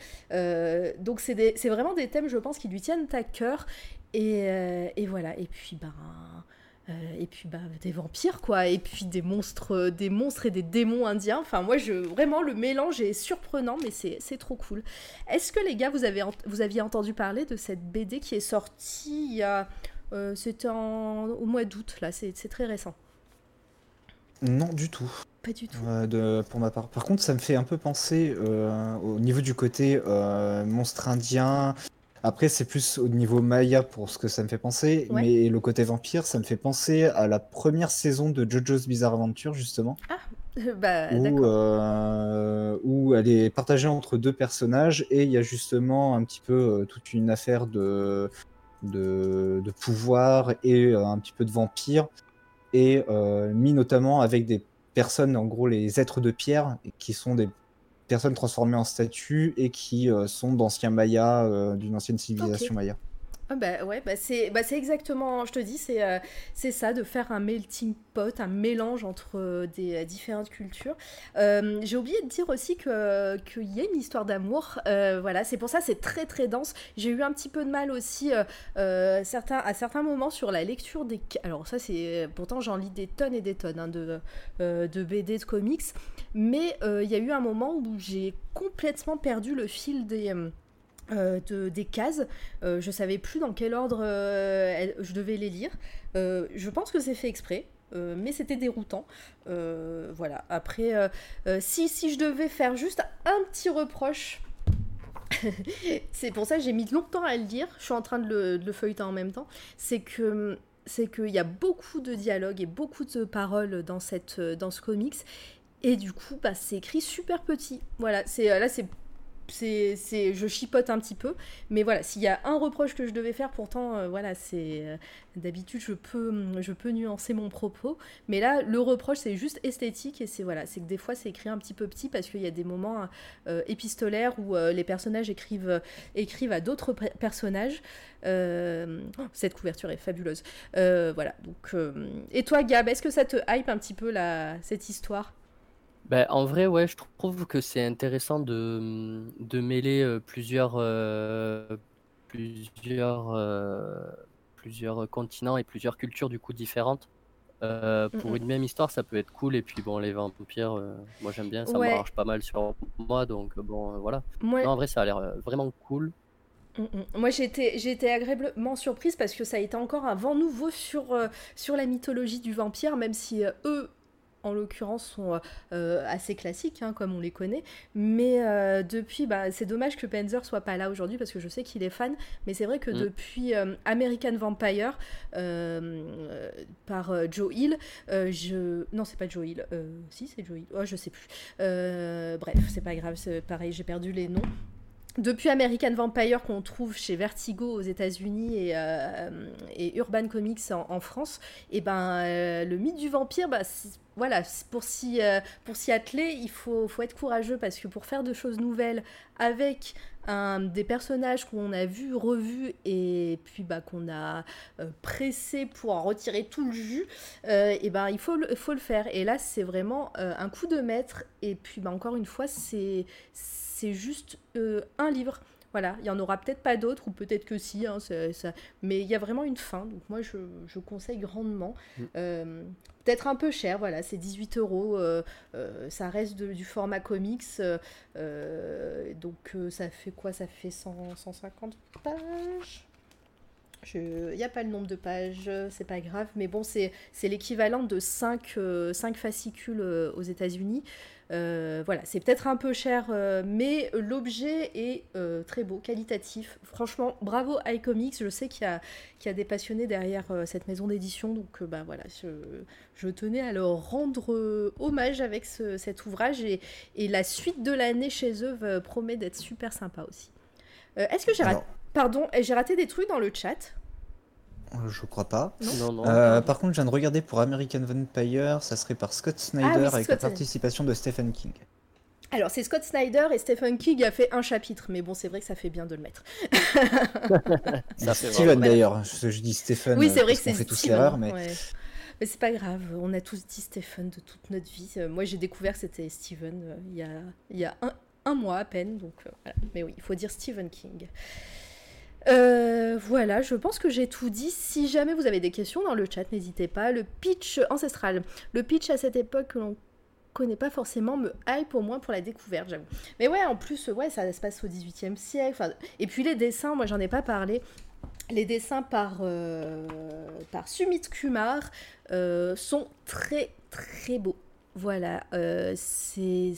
Donc, c'est vraiment des thèmes, je pense, qui lui tiennent à cœur. Et, et voilà. Et puis, ben. Euh, et puis bah, des vampires quoi et puis des monstres euh, des monstres et des démons indiens enfin moi je vraiment le mélange est surprenant mais c'est c'est trop cool est-ce que les gars vous avez vous aviez entendu parler de cette BD qui est sortie il y a euh, c'était en- au mois d'août là c'est c'est très récent Non, du tout. pas du tout euh, de, pour ma part. Par contre, ça me fait un peu penser euh, au niveau du côté monstre indien. Après, c'est plus au niveau Maya pour ce que ça me fait penser. Ouais. Mais le côté vampire, ça me fait penser à la première saison de JoJo's Bizarre Adventure, justement. bah où, d'accord euh, où elle est partagée entre deux personnages et il y a justement un petit peu euh, toute une affaire de, de, de pouvoir et euh, un petit peu de vampire et euh, mis notamment avec des personnes, en gros les êtres de pierre, qui sont des personnes transformées en statues et qui euh, sont d'anciens Mayas, euh, d'une ancienne civilisation Maya. Ah bah ouais, bah c'est bah c'est exactement, je te dis, c'est euh, c'est ça, de faire un melting pot, un mélange entre euh, des euh, différentes cultures. J'ai oublié de dire aussi qu'il y a une histoire d'amour, voilà, c'est pour ça c'est très très dense. J'ai eu un petit peu de mal aussi à certains moments sur la lecture des... Alors ça c'est... Pourtant j'en lis des tonnes et des tonnes hein, de, BD, de comics, mais il y a eu un moment où j'ai complètement perdu le fil des... euh, euh, de- des cases euh, je savais plus dans quel ordre euh, je devais les lire. Je pense que c'est fait exprès. mais c'était déroutant. Voilà. Après, si, si je devais faire juste un petit reproche, c'est pour ça que j'ai mis longtemps à le lire. Je suis en train de le, de le feuilleter en même temps. C'est que c'est qu'il y a beaucoup de dialogues et beaucoup de paroles dans, cette, dans ce comics. Et du coup, bah, c'est écrit super petit. Voilà, c'est là, c'est, c'est, je chipote un petit peu, mais voilà, s'il y a un reproche que je devais faire, pourtant, euh, voilà, c'est euh, d'habitude je peux, je peux nuancer mon propos, mais là, le reproche c'est juste esthétique et c'est voilà, c'est que des fois c'est écrit un petit peu petit parce qu'il y a des moments euh, épistolaires où les personnages écrivent, écrivent à d'autres pe- personnages. Oh, cette couverture est fabuleuse. Voilà. Donc, et toi, Gab, est-ce que ça te hype un petit peu la, cette histoire? Ben, en vrai, ouais, je trouve que c'est intéressant de, de mêler euh, plusieurs, euh, plusieurs, euh, plusieurs continents et plusieurs cultures du coup différentes. Euh, pour une même histoire, ça peut être cool. Et puis bon, les vampires, euh, moi j'aime bien, ça Ouais. marche pas mal sur moi, donc bon, euh, voilà. Moi, Non, en vrai, ça a l'air vraiment cool. Mm, mm. Moi, j'ai été, j'ai été agréablement surprise parce que ça a été encore un vent nouveau sur, sur la mythologie du vampire, même si eux, en l'occurrence, sont euh, assez classiques, hein, comme on les connaît. Mais euh, depuis, bah, c'est dommage que Panzer soit pas là aujourd'hui parce que je sais qu'il est fan. Mais c'est vrai que Mm. depuis euh, American Vampire, par Joe Hill, je... Non, c'est pas Joe Hill. si, c'est Joe Hill. Oh, je sais plus. Bref, c'est pas grave, c'est pareil, j'ai perdu les noms. Depuis American Vampire qu'on trouve chez Vertigo aux États-Unis et, euh, Urban Comics en, France, et ben euh, le mythe du vampire, bah, voilà, c'est pour s'y euh, pour s'y atteler, il faut, être courageux parce que pour faire de choses nouvelles avec des personnages qu'on a vus, revus et puis bah, qu'on a pressé pour en retirer tout le jus, et ben il faut le, faire. Et là, c'est vraiment un coup de maître. Et puis bah, encore une fois, c'est c'est juste euh, un livre. Voilà, il y en aura peut-être pas d'autres, ou peut-être que si, hein, ça- ça- mais il y a vraiment une fin. Donc moi, je, je conseille grandement. Mm. Euh, peut-être un peu cher, voilà, c'est 18 euros. euh, ça reste de- du format comics. donc ça fait quoi Ça fait 100, 150 pages? Il n'y a pas le nombre de pages, c'est pas grave, mais bon, c'est l'équivalent de 5, fascicules euh, aux États-Unis. Euh, voilà, c'est peut-être un peu cher, euh, mais l'objet est euh, très beau, qualitatif. Franchement, bravo iComics. Je sais qu'il y, a- qu'il y a des passionnés derrière cette maison d'édition, donc bah, voilà, je, je tenais à leur rendre hommage avec ce- cet ouvrage et, et la suite de l'année chez eux promet d'être super sympa aussi. Est-ce que j'ai raté Pardon, j'ai raté des trucs dans le chat? Je crois pas. Non, non. Euh, par contre, je viens de regarder pour American Vampire, ça serait par Scott Snyder Ah oui, avec Scott la Snyder. participation de Stephen King. Alors, c'est Scott Snyder et Stephen King a fait un chapitre, mais bon, c'est vrai que ça fait bien de le mettre. Ça fait Steven d'ailleurs, je, je dis Stephen. Oui, c'est euh, vrai que c'est qu'on fait tous l'erreur, mais ouais. Mais c'est pas grave, on a tous dit Stephen de toute notre vie. Euh, moi, j'ai découvert que c'était euh, il y a, il y a un, un mois à peine, donc euh, voilà. Mais oui, il faut dire Stephen King. Euh, voilà, je pense que j'ai tout dit. Si jamais vous avez des questions dans le chat, n'hésitez pas. Le pitch ancestral, le pitch à cette époque que l'on connaît pas forcément me hype au moins pour la découverte, j'avoue. Mais ouais, en plus, ouais, ça se passe au 18e siècle. Et puis les dessins, moi j'en ai pas parlé. Les dessins par, euh, Sumit Kumar euh, sont très très beaux. Voilà, euh, c'est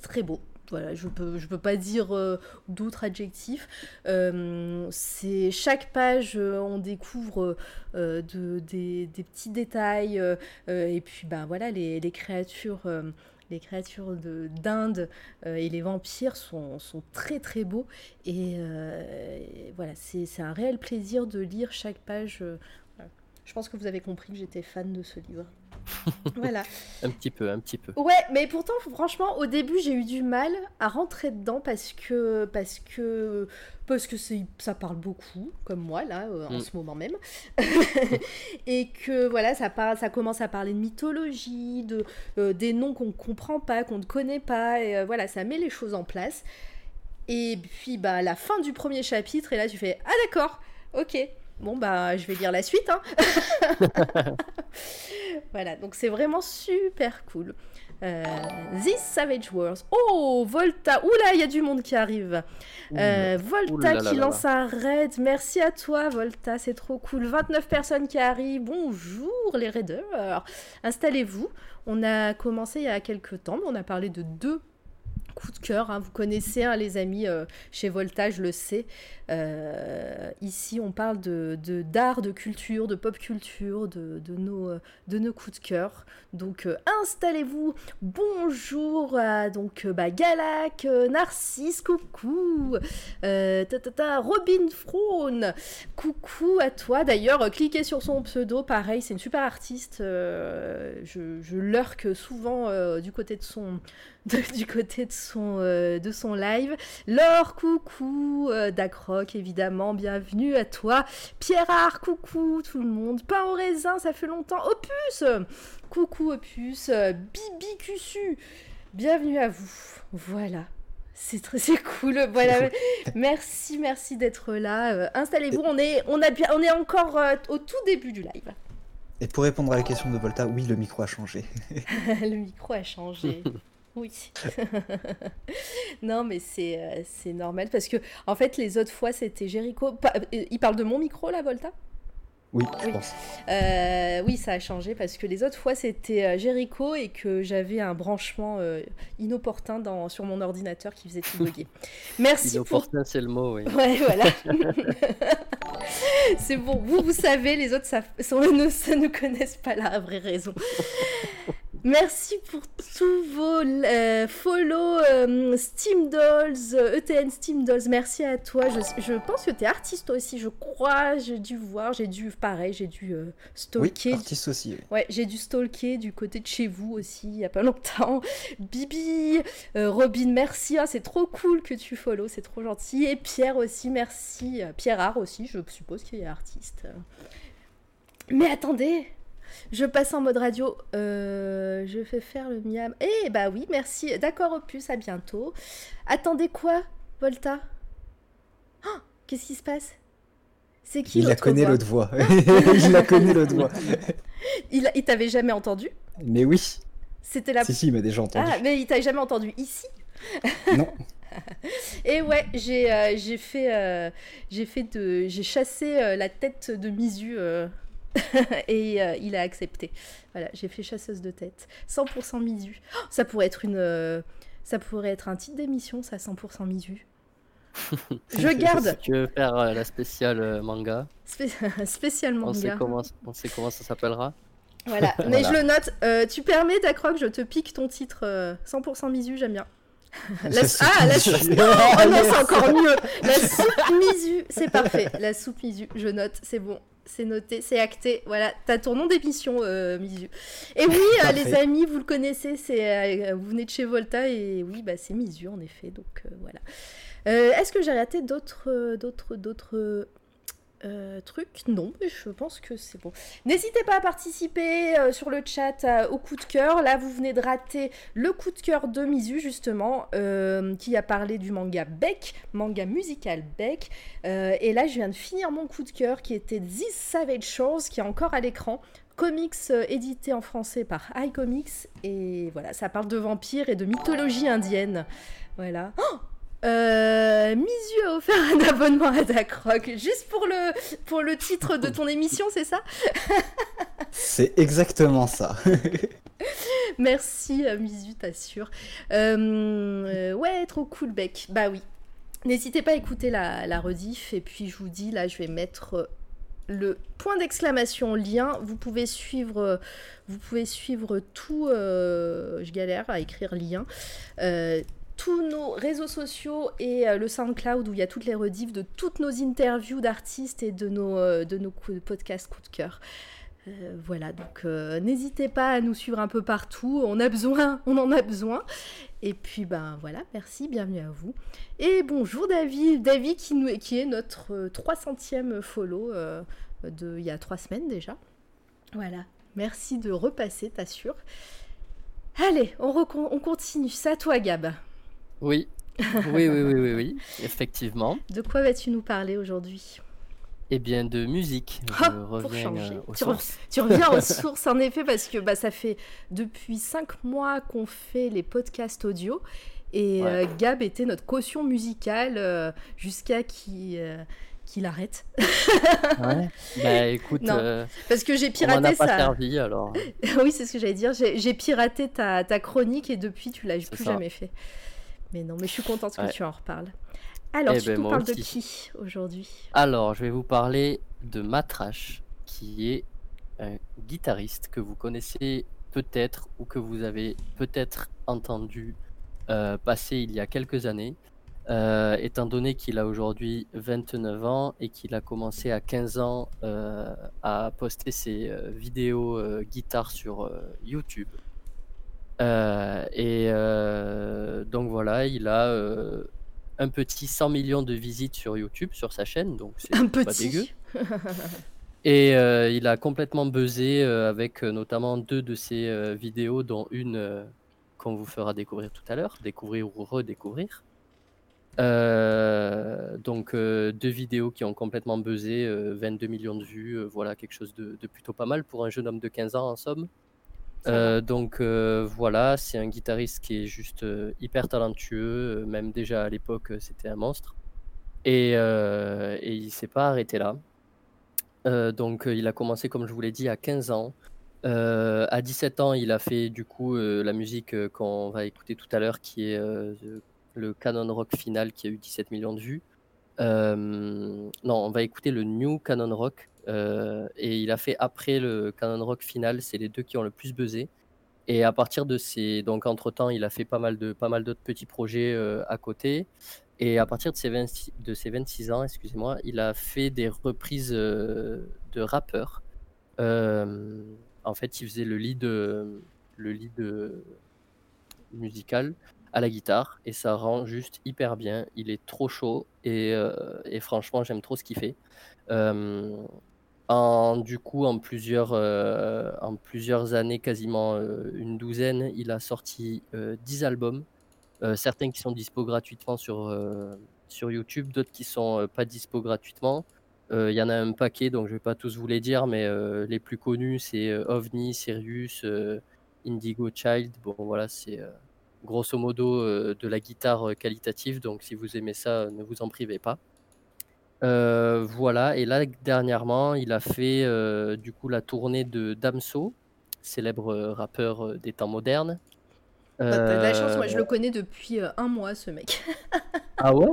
très beau. Voilà, je peux, je peux pas dire euh, d'autres adjectifs. Euh, c'est chaque page, euh, on découvre de, des, petits détails et puis ben voilà les, créatures, les créatures de d'Inde et les vampires sont, très très beaux et, et voilà c'est un réel plaisir de lire chaque page. Je pense que vous avez compris que j'étais fan de ce livre. voilà. Un petit peu, un petit peu. Ouais, mais pourtant, franchement, au début, j'ai eu du mal à rentrer dedans parce que parce que parce que ça parle beaucoup, comme moi là, euh, en Mm. ce moment même, et que voilà, ça parle, ça commence à parler de mythologie, de euh, des noms qu'on comprend pas, qu'on ne connaît pas, et euh, voilà, ça met les choses en place. Et puis bah la fin du premier chapitre, et là tu fais ah d'accord, ok. Bon bah je vais lire la suite hein. voilà, donc c'est vraiment super cool. Euh, This Savage Wars. Oh, Volta. Oula, il y a du monde qui arrive. Euh, Volta là qui là lance un raid. Merci à toi, Volta. C'est trop cool. 29 personnes qui arrivent. Bonjour, les raiders. Installez-vous. On a commencé il y a quelques temps, mais on a parlé de deux coups de cœur. hein. Vous connaissez, hein, les amis, euh, chez Volta, je le sais. Euh, ici, on parle de d'art, de, culture, de pop culture, de, nos, euh, de coups de cœur. Donc, installez-vous. Bonjour à donc, bah, Galac, euh, Narcisse, coucou. Euh, ta, ta, ta, Robin Frone, coucou à toi. D'ailleurs, cliquez sur son pseudo, pareil, c'est une super artiste. je, je lurque souvent du côté de son, de- du côté de son, euh, de son live. Laure, coucou, euh, Dacroc, évidemment, bienvenue à toi. Pierre Art, coucou tout le monde. Pain au raisin, ça fait longtemps. Opus, coucou Opus. Bibi Cussu, bienvenue à vous. Voilà. C'est très c'est cool. Voilà. merci, merci d'être là. Euh, Installez-vous. On est, on a bien, on est encore euh, au tout début du live. Et pour répondre à la question de Volta, oui, le micro a changé. le micro a changé. Oui. non, mais c'est euh, c'est normal parce que, en fait, les autres fois, c'était Jericho. Pa- euh, Il parle de mon micro, là, Volta? Oui, je Oui. pense. Euh, Oui, ça a changé parce que les autres fois, c'était euh, Jericho et que j'avais un branchement euh, inopportun dans, sur mon ordinateur qui faisait tout bugger. Merci pour Inopportun, c'est le mot, oui. Ouais, voilà. c'est bon, vous, vous savez, les autres, ça, ça ne, ça ne connaissent pas la vraie raison. Merci pour tous vos euh, follow euh, Steam Dolls, euh, ETN Steam Dolls. Merci à toi. Je, je pense que tu es artiste aussi, je crois. J'ai dû voir, j'ai dû, pareil, j'ai dû euh, Oui, stalker. artiste aussi. oui. Ouais, j'ai dû stalker du côté de chez vous aussi, il y a pas longtemps. Bibi, Robin, merci, ah, c'est trop cool que tu follow, c'est trop gentil. Et Pierre aussi, merci. Pierre Art aussi, je suppose qu'il est artiste. Mais attendez, je passe en mode radio. Euh, je fais faire le miam. Eh bah oui, merci. D'accord, Opus, à bientôt. Attendez quoi, Volta? Oh, Qu'est-ce qui se passe? C'est qui Il la connaît l'autre voix. il la connaît l'autre voix. Il, il t'avait jamais entendu? Mais oui, C'était la si, si, il m'a déjà entendu. Ah, mais il t'a jamais entendu ici? Non, Et ouais, j'ai euh, fait, euh, j'ai fait de, j'ai chassé euh, la tête de Misu et euh, il a accepté. Voilà, j'ai fait chasseuse de tête, 100% Misu. Oh, ça pourrait être une, euh, ça pourrait être un titre d'émission, ça, 100% Misu. Je garde Si tu veux faire euh, la spéciale manga, spé- spécial on sait, manga. comment, on sait comment ça s'appellera. Voilà, mais Voilà. je le note. Tu permets, Dacroc, je te pique ton titre euh, 100% Misu, j'aime bien. La- Ah, la soupe. Oh non, c'est encore mieux. La soupe misu, c'est parfait. La soupe misu, je note, c'est bon. C'est noté, c'est acté. Voilà, t'as ton nom d'émission, euh, Misu. Et oui, euh, les amis, vous le connaissez, c'est euh, vous venez de chez Volta et oui, bah c'est Misu en effet. Donc euh, voilà. Est-ce que j'ai raté d'autres, d'autres, d'autres euh, trucs Non, mais je pense que c'est bon. N'hésitez pas à participer euh, sur le chat euh, au coup de cœur. Là, vous venez de rater le coup de cœur de Misu justement, qui a parlé du manga Beck, manga musical Beck. Et là, je viens de finir mon coup de cœur qui était This Savage Shores, qui est encore à l'écran. Comics édité en français par iComics. Et voilà, ça parle de vampires et de mythologie indienne. Voilà. Oh euh, Misu a offert un abonnement à Dacroc, juste pour le, pour le titre de ton émission, c'est ça? C'est exactement ça. Merci euh, Misu, t'assures. Euh, euh, ouais, trop cool, Beck. Bah oui. N'hésitez pas à écouter la, la rediff. Et puis je vous dis, là, je vais mettre le point d'exclamation lien. Vous pouvez suivre, vous pouvez suivre tout. euh, je galère à écrire lien. Euh, tous nos réseaux sociaux et euh, le SoundCloud où il y a toutes les rediffs de toutes nos interviews d'artistes et de nos, euh, de nos podcasts coup de cœur. Euh, voilà, donc n'hésitez pas à nous suivre un peu partout. On a besoin, on en a besoin. Et puis ben voilà, merci, bienvenue à vous. Et bonjour David, David qui, nous, qui est notre euh, 300e follow il y a trois semaines déjà. Voilà, merci de repasser, t'assures. Allez, on, on continue. À toi Gab. Oui. Oui, oui, oui, oui, oui, effectivement. De quoi vas-tu nous parler aujourd'hui? Eh bien, de musique. Je Ah, pour changer. euh, aux Tu re-. Tu reviens aux sources en effet parce que bah, ça fait depuis cinq mois qu'on fait les podcasts audio et Ouais. euh, Gab était notre caution musicale euh, jusqu'à qu'il euh, qu'il arrête. Ouais. Bah écoute, Non, euh, Parce que j'ai on m'en a piraté pas ça. servi alors. oui, c'est ce que j'allais dire. J'ai piraté ta, ta chronique et depuis tu l'as plus ça. jamais fait. Mais non, mais je suis contente que Ouais. tu en reparles. Alors, Eh tu ben, nous parles de qui aujourd'hui? Alors, je vais vous parler de Matrash, qui est un guitariste que vous connaissez peut-être ou que vous avez peut-être entendu euh, passer il y a quelques années, euh, étant donné qu'il a aujourd'hui 29 ans et qu'il a commencé à 15 ans euh, à poster ses vidéos guitare sur YouTube. Euh, et euh, donc voilà, il a euh, un petit 100 millions de visites sur YouTube, sur sa chaîne, donc c'est Un pas dégueu. petit. Et euh, il a complètement buzzé euh, avec euh, notamment deux de ses vidéos, dont une qu'on vous fera découvrir tout à l'heure, découvrir ou redécouvrir. Donc deux vidéos qui ont complètement buzzé, euh, 22 millions de vues, voilà quelque chose de, de plutôt pas mal pour un jeune homme de 15 ans en somme. Euh, donc euh, voilà, c'est un guitariste qui est juste euh, hyper talentueux, même déjà à l'époque c'était un monstre. Et, et il s'est pas arrêté là. Donc il a commencé comme je vous l'ai dit à 15 ans. À 17 ans, il a fait du coup la musique qu'on va écouter tout à l'heure, qui est le Canon Rock final, qui a eu 17 millions de vues. Non, on va écouter le New Canon Rock. Euh, et il a fait après le Canon Rock final, c'est les deux qui ont le plus buzzé. Et à partir de ces, donc entre temps, il a fait pas mal de pas mal d'autres petits projets euh, à côté. Et à partir de ses 26, de ses 26 ans, excusez-moi, il a fait des reprises euh, de rappeurs. En fait, il faisait le lead, le lead musical à la guitare et ça rend juste hyper bien. Il est trop chaud et franchement, j'aime trop ce qu'il fait. Du coup, en plusieurs, euh, années, quasiment euh, une douzaine, il a sorti euh, 10 albums. Euh, certains qui sont dispo gratuitement sur, sur YouTube, d'autres qui sont euh, pas dispo gratuitement. Il y en a un paquet, donc je vais pas tous vous les dire, mais les plus connus, c'est OVNI, Sirius, Indigo Child. Bon, voilà, c'est grosso modo de la guitare qualitative, donc si vous aimez ça, ne vous en privez pas. Euh, voilà, et là, dernièrement, il a fait euh, du coup la tournée de Damso, célèbre euh, rappeur des temps modernes. Bah, T'as de la chance, moi je le connais depuis un mois ce mec. Ah ouais?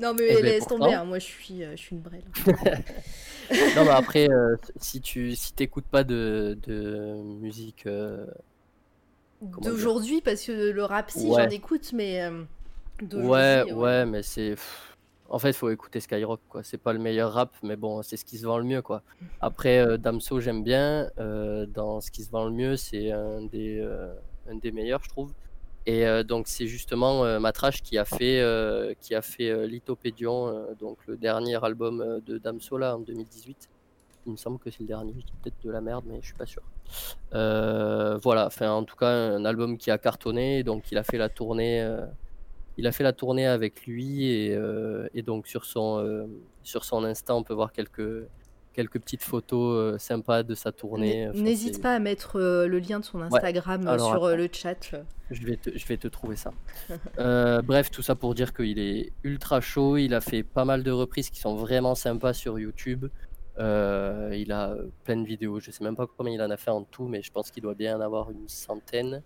non mais Eh ben, laisse tomber, hein, moi je suis, je suis une brêle. Non, mais après, si tu si t'écoutes pas de, de musique, D'aujourd'hui parce que le rap si Ouais. j'en écoute mais ouais, d'aujourd'hui, ouais, mais c'est En fait, il faut écouter Skyrock, quoi. C'est pas le meilleur rap, mais bon, c'est ce qui se vend le mieux, quoi. Après, euh, Damso, j'aime bien. Euh, dans ce qui se vend le mieux, c'est un des, euh, un des meilleurs, je trouve. Et donc, c'est justement Matrash qui a fait, qui a fait Lithopédion, donc le dernier album de Damso, là, en 2018. Il me semble que c'est le dernier, je dis peut-être de la merde, mais je suis pas sûr. voilà, enfin, en tout cas, un album qui a cartonné, donc il a fait la tournée il a fait la tournée avec lui et, euh, donc sur son, euh, sur son Insta, on peut voir quelques, quelques petites photos euh, sympas de sa tournée. N'hésite pas à mettre le lien de son Instagram sur le chat. Je vais te, je vais te trouver ça. bref, tout ça pour dire qu'il est ultra chaud. Il a fait pas mal de reprises qui sont vraiment sympas sur YouTube. il a plein de vidéos. Je sais même pas combien il en a fait en tout, mais je pense qu'il doit bien en avoir une centaine.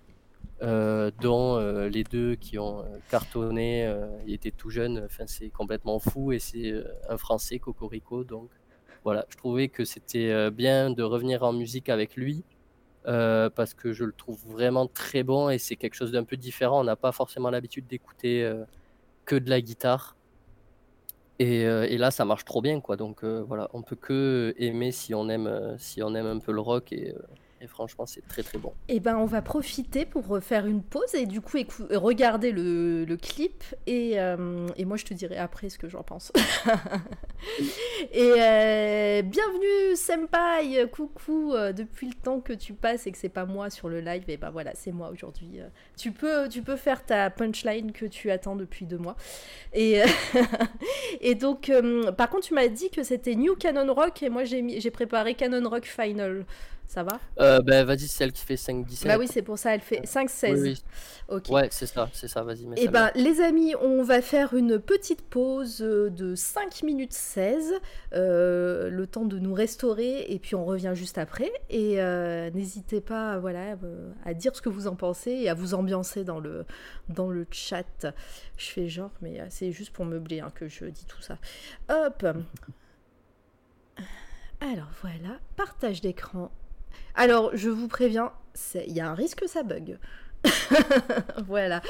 Euh, dont euh, les deux qui ont euh, cartonné, il était tout jeune, enfin c'est complètement fou et c'est un Français, Cocorico, donc voilà, je trouvais que c'était bien de revenir en musique avec lui. parce que je le trouve vraiment très bon et c'est quelque chose d'un peu différent. On n'a pas forcément l'habitude d'écouter que de la guitare. Et, et, là, ça marche trop bien, quoi. Donc voilà, on peut que aimer si on aime, si on aime un peu le rock et, et franchement, c'est très très bon. Et eh ben, on va profiter pour faire une pause et du coup regarder le, clip. Et, euh, et, moi, je te dirai après ce que j'en pense. et euh, bienvenue, Senpai. Coucou. Euh, depuis le temps que tu passes et que c'est pas moi sur le live, et ben voilà, c'est moi aujourd'hui. tu peux, tu peux faire ta punchline que tu attends depuis deux mois. Et, et donc, par contre, tu m'as dit que c'était New Canon Rock et moi j'ai préparé Canon Rock Final. Ça va? Euh, Ben vas-y, c'est elle qui fait 5-17. Bah oui, c'est pour ça, elle fait 5-16. Oui, Ok. Ouais, c'est ça, c'est ça, vas-y. Et eh ben, les amis, on va faire une petite pause euh, de 5 minutes 16, euh, le temps de nous restaurer, et puis on revient juste après. Et n'hésitez pas voilà, à dire ce que vous en pensez et à vous ambiancer dans le, dans le chat. Je fais genre, mais c'est juste pour meubler hein, que je dis tout ça. Hop alors voilà, partage d'écran alors, je vous préviens, il y a un risque que ça bug. voilà,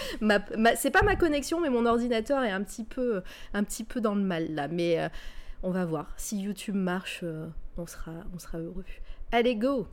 c'est pas ma connexion, mais mon ordinateur est un petit peu, un petit peu dans le mal là. Mais euh, on va voir. Si YouTube marche, euh, on, sera, on sera heureux. Allez, go!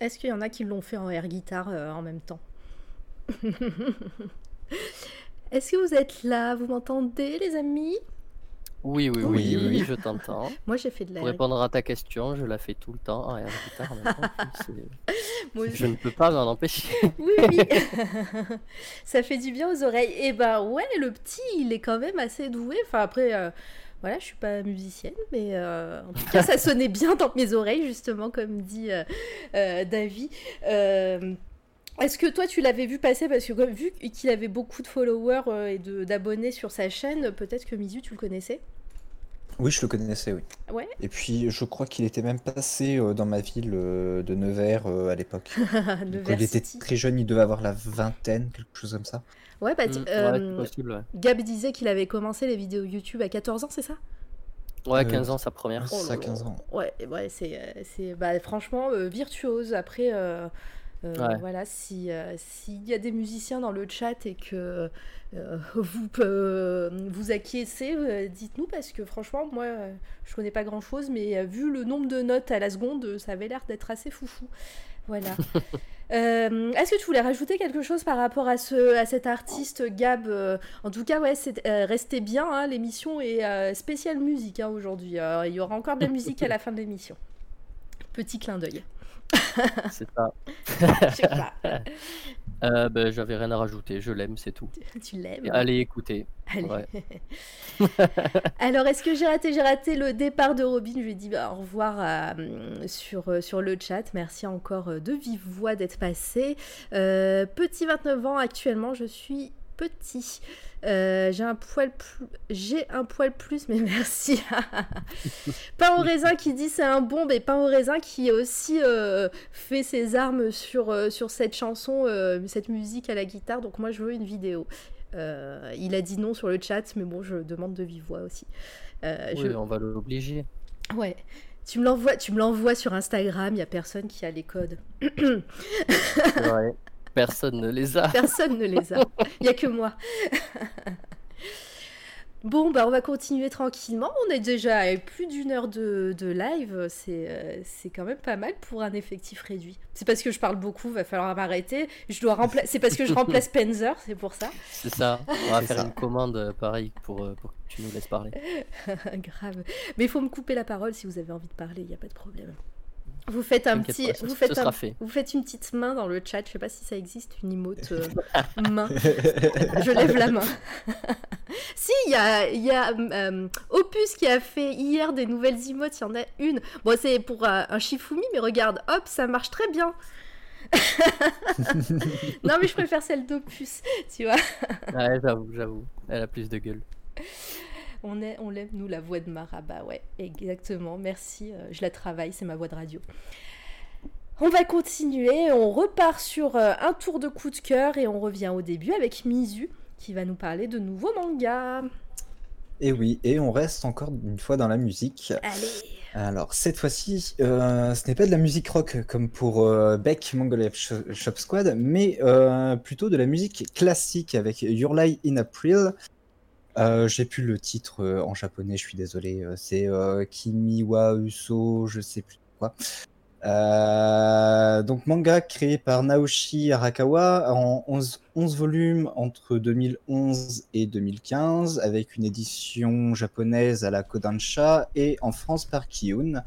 Est-ce qu'il y en a qui l'ont fait en air guitare euh, en même temps Est-ce que vous êtes là Vous m'entendez, les amis? Oui, oui, oui, Oui, je t'entends. Moi, j'ai fait de Pour l'air. répondre à ta question, je la fais tout le temps en air guitare en même temps. C'est- Moi Je ne peux pas m'en empêcher. Oui, oui. ça fait du bien aux oreilles. Et ben ouais, le petit, il est quand même assez doué. Enfin après, euh, voilà, je suis pas musicienne, mais euh, en tout cas, ça sonnait bien dans mes oreilles, justement, comme dit euh, euh, Davy. Euh, est-ce que toi, tu l'avais vu passer? Parce que comme- vu qu'il avait beaucoup de followers et d'abonnés sur sa chaîne, peut-être que Mizu, tu le connaissais? Oui, je le connaissais, oui. Ouais. Et puis, je crois qu'il était même passé dans ma ville de Nevers à l'époque. Quand il était très jeune, il devait avoir la vingtaine, quelque chose comme ça. Ouais, bah, Mm, ouais, euh, c'est possible. Ouais, Gab disait qu'il avait commencé les vidéos YouTube à 14 ans, c'est ça? Ouais, Euh, 15 ans, sa première. Ouais, Oh ça, là là. 15 ans. Ouais, ouais c'est, euh, c'est bah, franchement euh, virtuose. Après, euh, euh, Ouais. voilà, si euh, s'il y a des musiciens dans le chat et que euh, vous euh, vous acquiescez, euh, dites-nous parce que franchement, moi, euh, je connais pas grand-chose, mais euh, vu le nombre de notes à la seconde, euh, ça avait l'air d'être assez foufou. Voilà. Euh, Est-ce que tu voulais rajouter quelque chose par rapport à, ce, à cet artiste Gab euh, En tout cas, ouais, c'est euh, restez bien. hein, l'émission est spéciale musique hein, aujourd'hui. Il y aura encore de la musique à la fin de l'émission. Petit clin d'œil. C'est ça. Je sais pas. Euh, ben, J'avais rien à rajouter, je l'aime, c'est tout. tu l'aimes. Allez écouter. Allez. ouais. Alors, est-ce que j'ai raté J'ai raté le départ de Robin? Je lui ai dit bah, au revoir à, sur, euh, sur le chat. Merci encore euh, de vive voix d'être passé. Euh, petit 29 ans, actuellement, je suis petit. Euh, j'ai un poil plus, j'ai un poil plus, mais merci. pain au raisin qui dit c'est un bon, mais pain au raisin qui aussi euh, fait ses armes sur, euh, sur cette chanson, cette musique à la guitare. Donc moi je veux une vidéo. Il a dit non sur le chat, mais bon, je demande de vive voix aussi. Oui, je- on va l'obliger. Ouais. Tu me l'envoies, tu me l'envoies sur Instagram. Il y a personne qui a les codes. Ouais. Personne ne les a. Personne ne les a. Il y a que moi. Bon, bah on va continuer tranquillement. On est déjà à plus d'une heure de, de live. C'est euh, c'est quand même pas mal pour un effectif réduit. C'est parce que je parle beaucoup, va falloir m'arrêter. Je dois remplacer. C'est parce que je remplace Spencer, c'est pour ça. C'est ça. On va faire ça. une commande euh, pareil pour, euh, pour que tu nous laisses parler. Grave. Mais il faut me couper la parole si vous avez envie de parler. Il n'y a pas de problème. Vous faites un petit, pas, vous faites un- sera fait. vous faites une petite main dans le chat. Je sais pas si ça existe une emote euh, main. Je lève la main. si, il y a, il y a euh, Opus qui a fait hier des nouvelles emotes. Il y en a une. Bon, c'est pour euh, un Shifumi, mais regarde, hop, ça marche très bien. non, mais je préfère celle d'Opus, tu vois. Ouais, j'avoue, j'avoue. Elle a plus de gueule. On, est, on l'aime, nous, la voix de Mara. Bah ouais, exactement. Merci, euh, je la travaille, c'est ma voix de radio. On va continuer, on repart sur euh, un tour de coup de cœur et on revient au début avec Mizu qui va nous parler de nouveaux mangas. Et oui, et on reste encore une fois dans la musique. Allez Alors, cette fois-ci, euh, ce n'est pas de la musique rock comme pour euh, Beck Mongolian Sh- Shop Squad, mais euh, plutôt de la musique classique avec Your Lie in April. Euh, J'ai plus le titre euh, en japonais, je suis désolé. euh, C'est euh, Kimi wa Uso, je sais plus quoi. Donc manga créé par Naoshi Arakawa en 11, 11 volumes entre 2011 et 2015 avec une édition japonaise à la Kodansha et en France par Kiyun.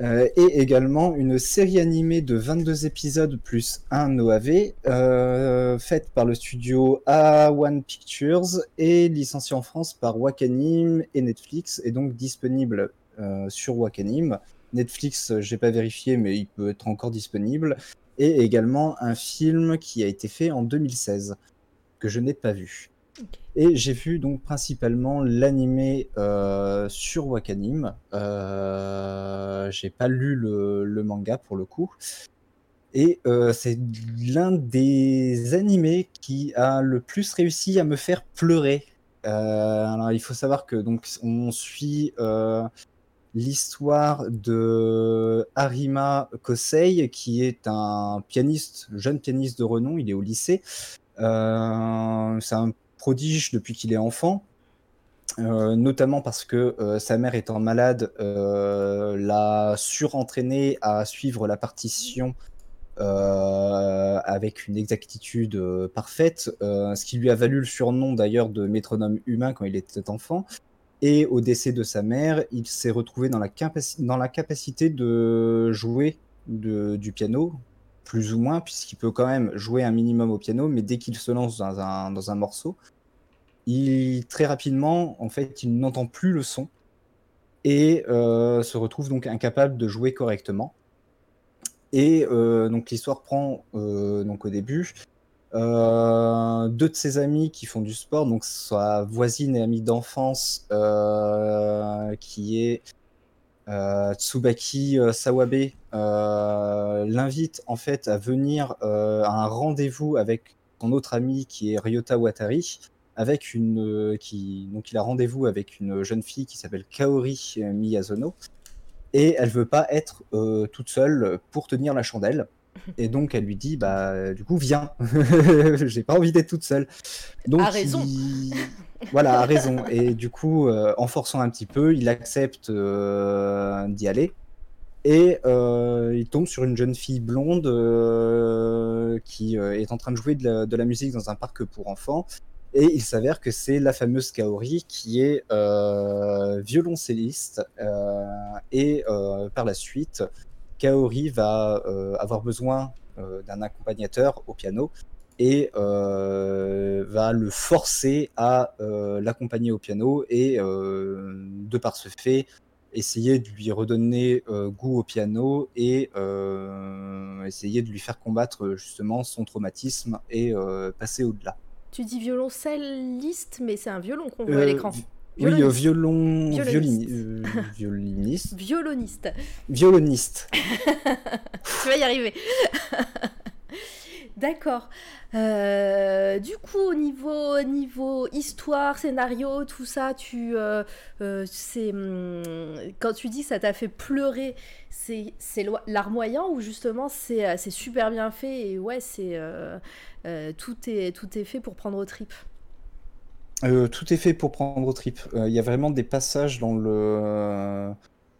Euh, et également une série animée de 22 épisodes plus un OAV euh, faite par le studio A1 Pictures et licenciée en France par Wakanim et Netflix et donc disponible euh, sur Wakanim. Netflix, j'ai pas vérifié, mais il peut être encore disponible. Et également un film qui a été fait en 2016 que je n'ai pas vu. Et j'ai vu donc principalement l'animé euh, sur Wakanim. Euh, j'ai pas lu le, manga pour le coup. Et euh, c'est l'un des animés qui a le plus réussi à me faire pleurer. Euh, il faut savoir que donc on suit l'histoire de Harima Kosei, qui est un pianiste, jeune pianiste de renom. Il est au lycée. C'est un prodige depuis qu'il est enfant. Euh, notamment parce que euh, sa mère étant malade euh, l'a surentraîné à suivre la partition avec une exactitude parfaite, ce qui lui a valu le surnom d'ailleurs de métronome humain quand il était enfant. Et au décès de sa mère, il s'est retrouvé dans la, capacité de jouer du piano, plus ou moins, puisqu'il peut quand même jouer un minimum au piano, mais dès qu'il se lance dans un, morceau, il très rapidement, en fait, il n'entend plus le son et euh, se retrouve donc incapable de jouer correctement. Et euh, donc l'histoire prend euh, donc au début deux de ses amis qui font du sport, donc sa voisine et amie d'enfance qui est euh, Tsubaki euh, Sawabe, euh, l'invite en fait à venir à un rendez-vous avec son autre ami qui est Ryota Watari, avec une qui donc il a rendez-vous avec une jeune fille qui s'appelle Kaori Miyazono et elle veut pas être toute seule pour tenir la chandelle. Et donc elle lui dit bah du coup viens, j'ai pas envie d'être toute seule. Donc A raison. il- voilà, a raison. Et du coup, euh, en forçant un petit peu, il accepte euh, d'y aller. Et euh, il tombe sur une jeune fille blonde qui est en train de jouer de la, de la musique dans un parc pour enfants. Et il s'avère que c'est la fameuse Kaori qui est violoncelliste. et par la suite, Kaori va euh, avoir besoin euh, d'un accompagnateur au piano et euh, va le forcer à euh, l'accompagner au piano et euh, de par ce fait essayer de lui redonner goût au piano et essayer de lui faire combattre justement son traumatisme et passer au-delà. Tu dis violoncelliste, mais c'est un violon qu'on voit à l'écran. Oui, euh, violon, Violoniste. euh, violiniste, Violoniste. violoniste. tu vas y arriver. D'accord. Euh, du coup, au niveau, niveau histoire, scénario, tout ça, tu, euh, c'est, hum, quand tu dis que ça t'a fait pleurer, c'est, c'est larmoyant ou justement c'est, super bien fait et ouais, c'est, tout est, tout est fait pour prendre aux tripes. Euh, tout est fait pour prendre au trip. Euh, Il y a vraiment des passages dans le,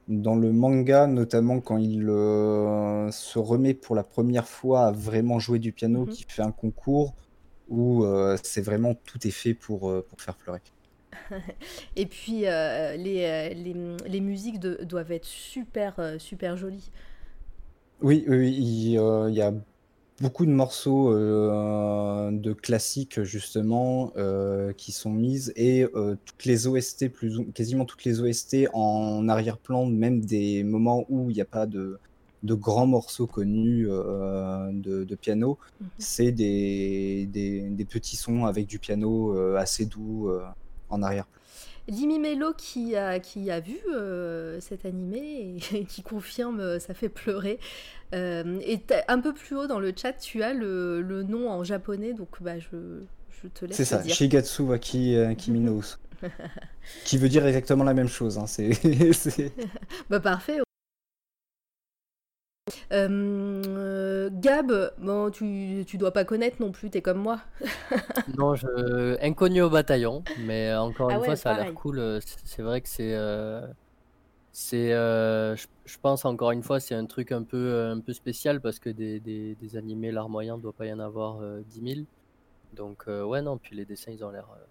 dans le manga, notamment quand il euh, se remet pour la première fois à vraiment jouer du piano, Mhm. qui fait un concours où euh, c'est vraiment tout est fait pour, euh, pour faire pleurer. Et puis euh, les, euh, les, les musiques de- doivent être super, euh, super jolies. Oui, il, euh, il y a beaucoup de morceaux euh, de classiques justement euh, qui sont mises et euh, toutes les OST, plus ou- quasiment toutes les OST en arrière-plan, même des moments où il n'y a pas de, de grands morceaux connus de, de piano, Mhm. c'est des, des, des petits sons avec du piano assez doux en arrière-plan. Limi Melo qui a, qui a vu euh, cet animé et qui confirme euh, ça fait pleurer. Euh, et un peu plus haut dans le chat, tu as le, le nom en japonais, donc bah, je, je te laisse C'est ça, dire. Shigatsu wa ki, Kimi no Uso. Qui veut dire exactement la même chose. hein, c'est- Bah parfait. Euh, Gab, bon, tu, tu dois pas connaître non plus, t'es comme moi. Non, je... inconnu au bataillon, mais encore Ah une ouais, fois, ça a l'air cool. euh, C'est vrai que c'est, euh, c'est, euh, je, je pense encore une fois, c'est un truc un peu, euh, un peu spécial parce que des, des, des animés larmoyants, doit pas y en avoir euh, 10 000. Donc euh, ouais, non, puis les dessins, ils ont l'air euh,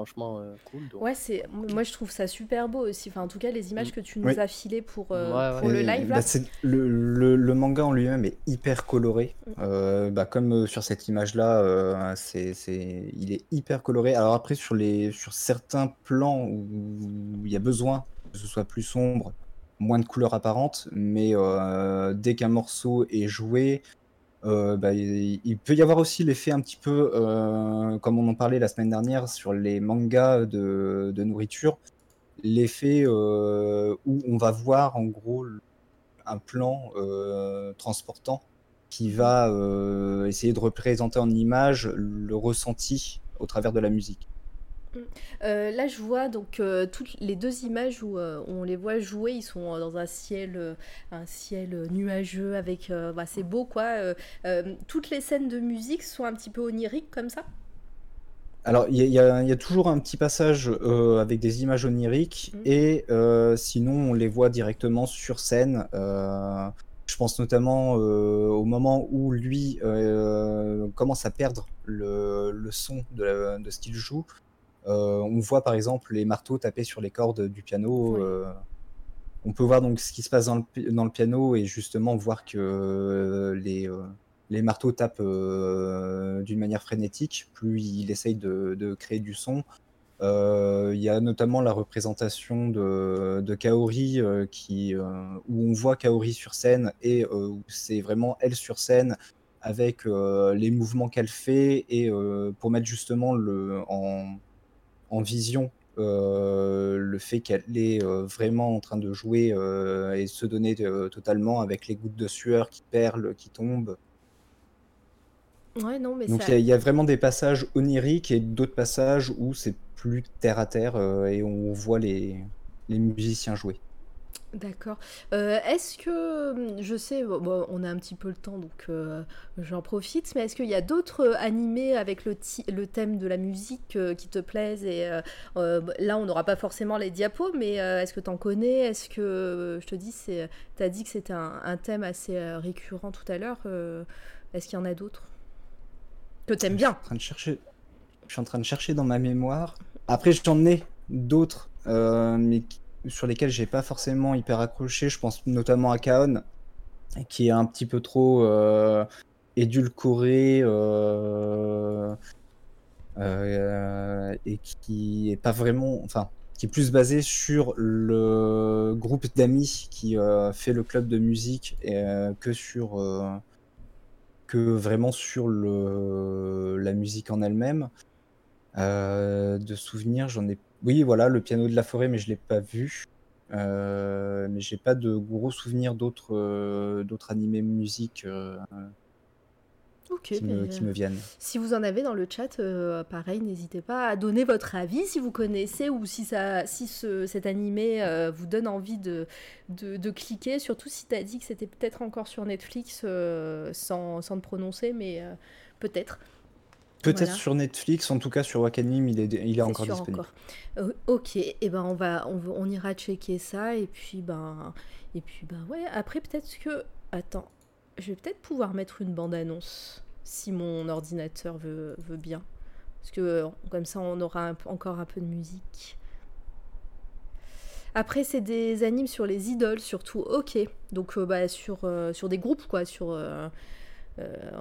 franchement euh, cool. Donc, Ouais, c'est moi je trouve ça super beau aussi. Enfin, en tout cas, les images que tu nous Oui. as filées pour, euh, Ouais, ouais. pour le live bah, là. c'est- le, le- le manga en lui-même est hyper coloré. Mm. Euh, bah, comme euh, sur cette image-là, euh, c'est, c'est- il est hyper coloré. Alors après, sur, les, sur certains plans où il y a besoin que ce soit plus sombre, moins de couleurs apparentes, mais euh, dès qu'un morceau est joué, euh, bah, il, peut y avoir aussi l'effet un petit peu, euh, comme on en parlait la semaine dernière sur les mangas de, nourriture, l'effet euh, où on va voir en gros un plan transportant qui va essayer de représenter en image le ressenti au travers de la musique. Euh, là, je vois donc euh, toutes les deux images où euh, on les voit jouer. Ils sont dans un ciel, un ciel nuageux avec. bah, c'est beau quoi. Toutes les scènes de musique sont un petit peu oniriques comme ça? Alors, il y, a- y y toujours un petit passage avec des images oniriques Mhm. et sinon on les voit directement sur scène. Je pense notamment euh, au moment où lui euh, commence à perdre le, le son de, la- de ce qu'il joue. Euh, on voit par exemple les marteaux taper sur les cordes du piano. Euh, on peut voir donc ce qui se passe dans le, dans le piano et justement voir que euh, les, les marteaux tapent d'une manière frénétique, plus il essaye de, de créer du son. Euh, Il y a notamment la représentation de, de Kaori euh, qui, euh, où on voit Kaori sur scène et où c'est vraiment elle sur scène avec les mouvements qu'elle fait et pour mettre justement le, en, en vision euh, le fait qu'elle est euh, vraiment en train de jouer euh, et se donner totalement avec les gouttes de sueur qui perlent, qui tombent. Ouais, non, mais Donc ça. il y, a- il y a vraiment des passages oniriques et d'autres passages où c'est plus terre à terre et on voit les, les musiciens jouer. D'accord. Euh, est-ce que, hum, je sais, bon, bon, on a un petit peu le temps, donc euh, j'en profite, mais est-ce qu'il y a d'autres euh, animés avec le, ti- le thème de la musique euh, qui te plaisent et là, on n'aura pas forcément les diapos, mais est-ce que tu en connais? Est-ce que, je te dis, c'est, t'as dit que c'était un, un thème assez récurrent tout à l'heure. est-ce qu'il y en a d'autres? Que t'aimes bien Je suis en train de chercher, je suis en train de chercher dans ma mémoire. Après, j'en ai d'autres, mais qui- sur lesquels j'ai pas forcément hyper accroché. Je pense notamment à Kaon, qui est un petit peu trop euh, édulcoré euh, euh, et qui est pas vraiment, enfin, qui est plus basé sur le groupe d'amis qui fait le club de musique et, que sur que vraiment sur le, la musique en elle-même. De souvenirs, j'en ai. Oui, voilà, le piano de la forêt, mais je l'ai pas vu. Euh, mais j'ai pas de gros souvenirs d'autres euh, d'autres animés musique euh, Ok, qui, me, mais, qui me viennent. Si vous en avez dans le chat, euh, pareil, n'hésitez pas à donner votre avis si vous connaissez ou si, ça, si ce, cet animé vous donne envie de, de, de cliquer. Surtout si tu as dit que c'était peut-être encore sur Netflix sans, sans te prononcer, mais peut-être. Peut-être voilà. sur Netflix, en tout cas sur Wakanim, il est, il est encore sûr disponible. encore. Euh, ok, et ben on va, on, ira checker ça et puis ben, et puis ben ouais. Après peut-être que, attends, je vais peut-être pouvoir mettre une bande annonce si mon ordinateur veut, veut bien, parce que euh, comme ça on aura un encore un peu de musique. Après c'est des animes sur les idoles surtout. Ok, donc euh, bah, sur euh, sur des groupes quoi, sur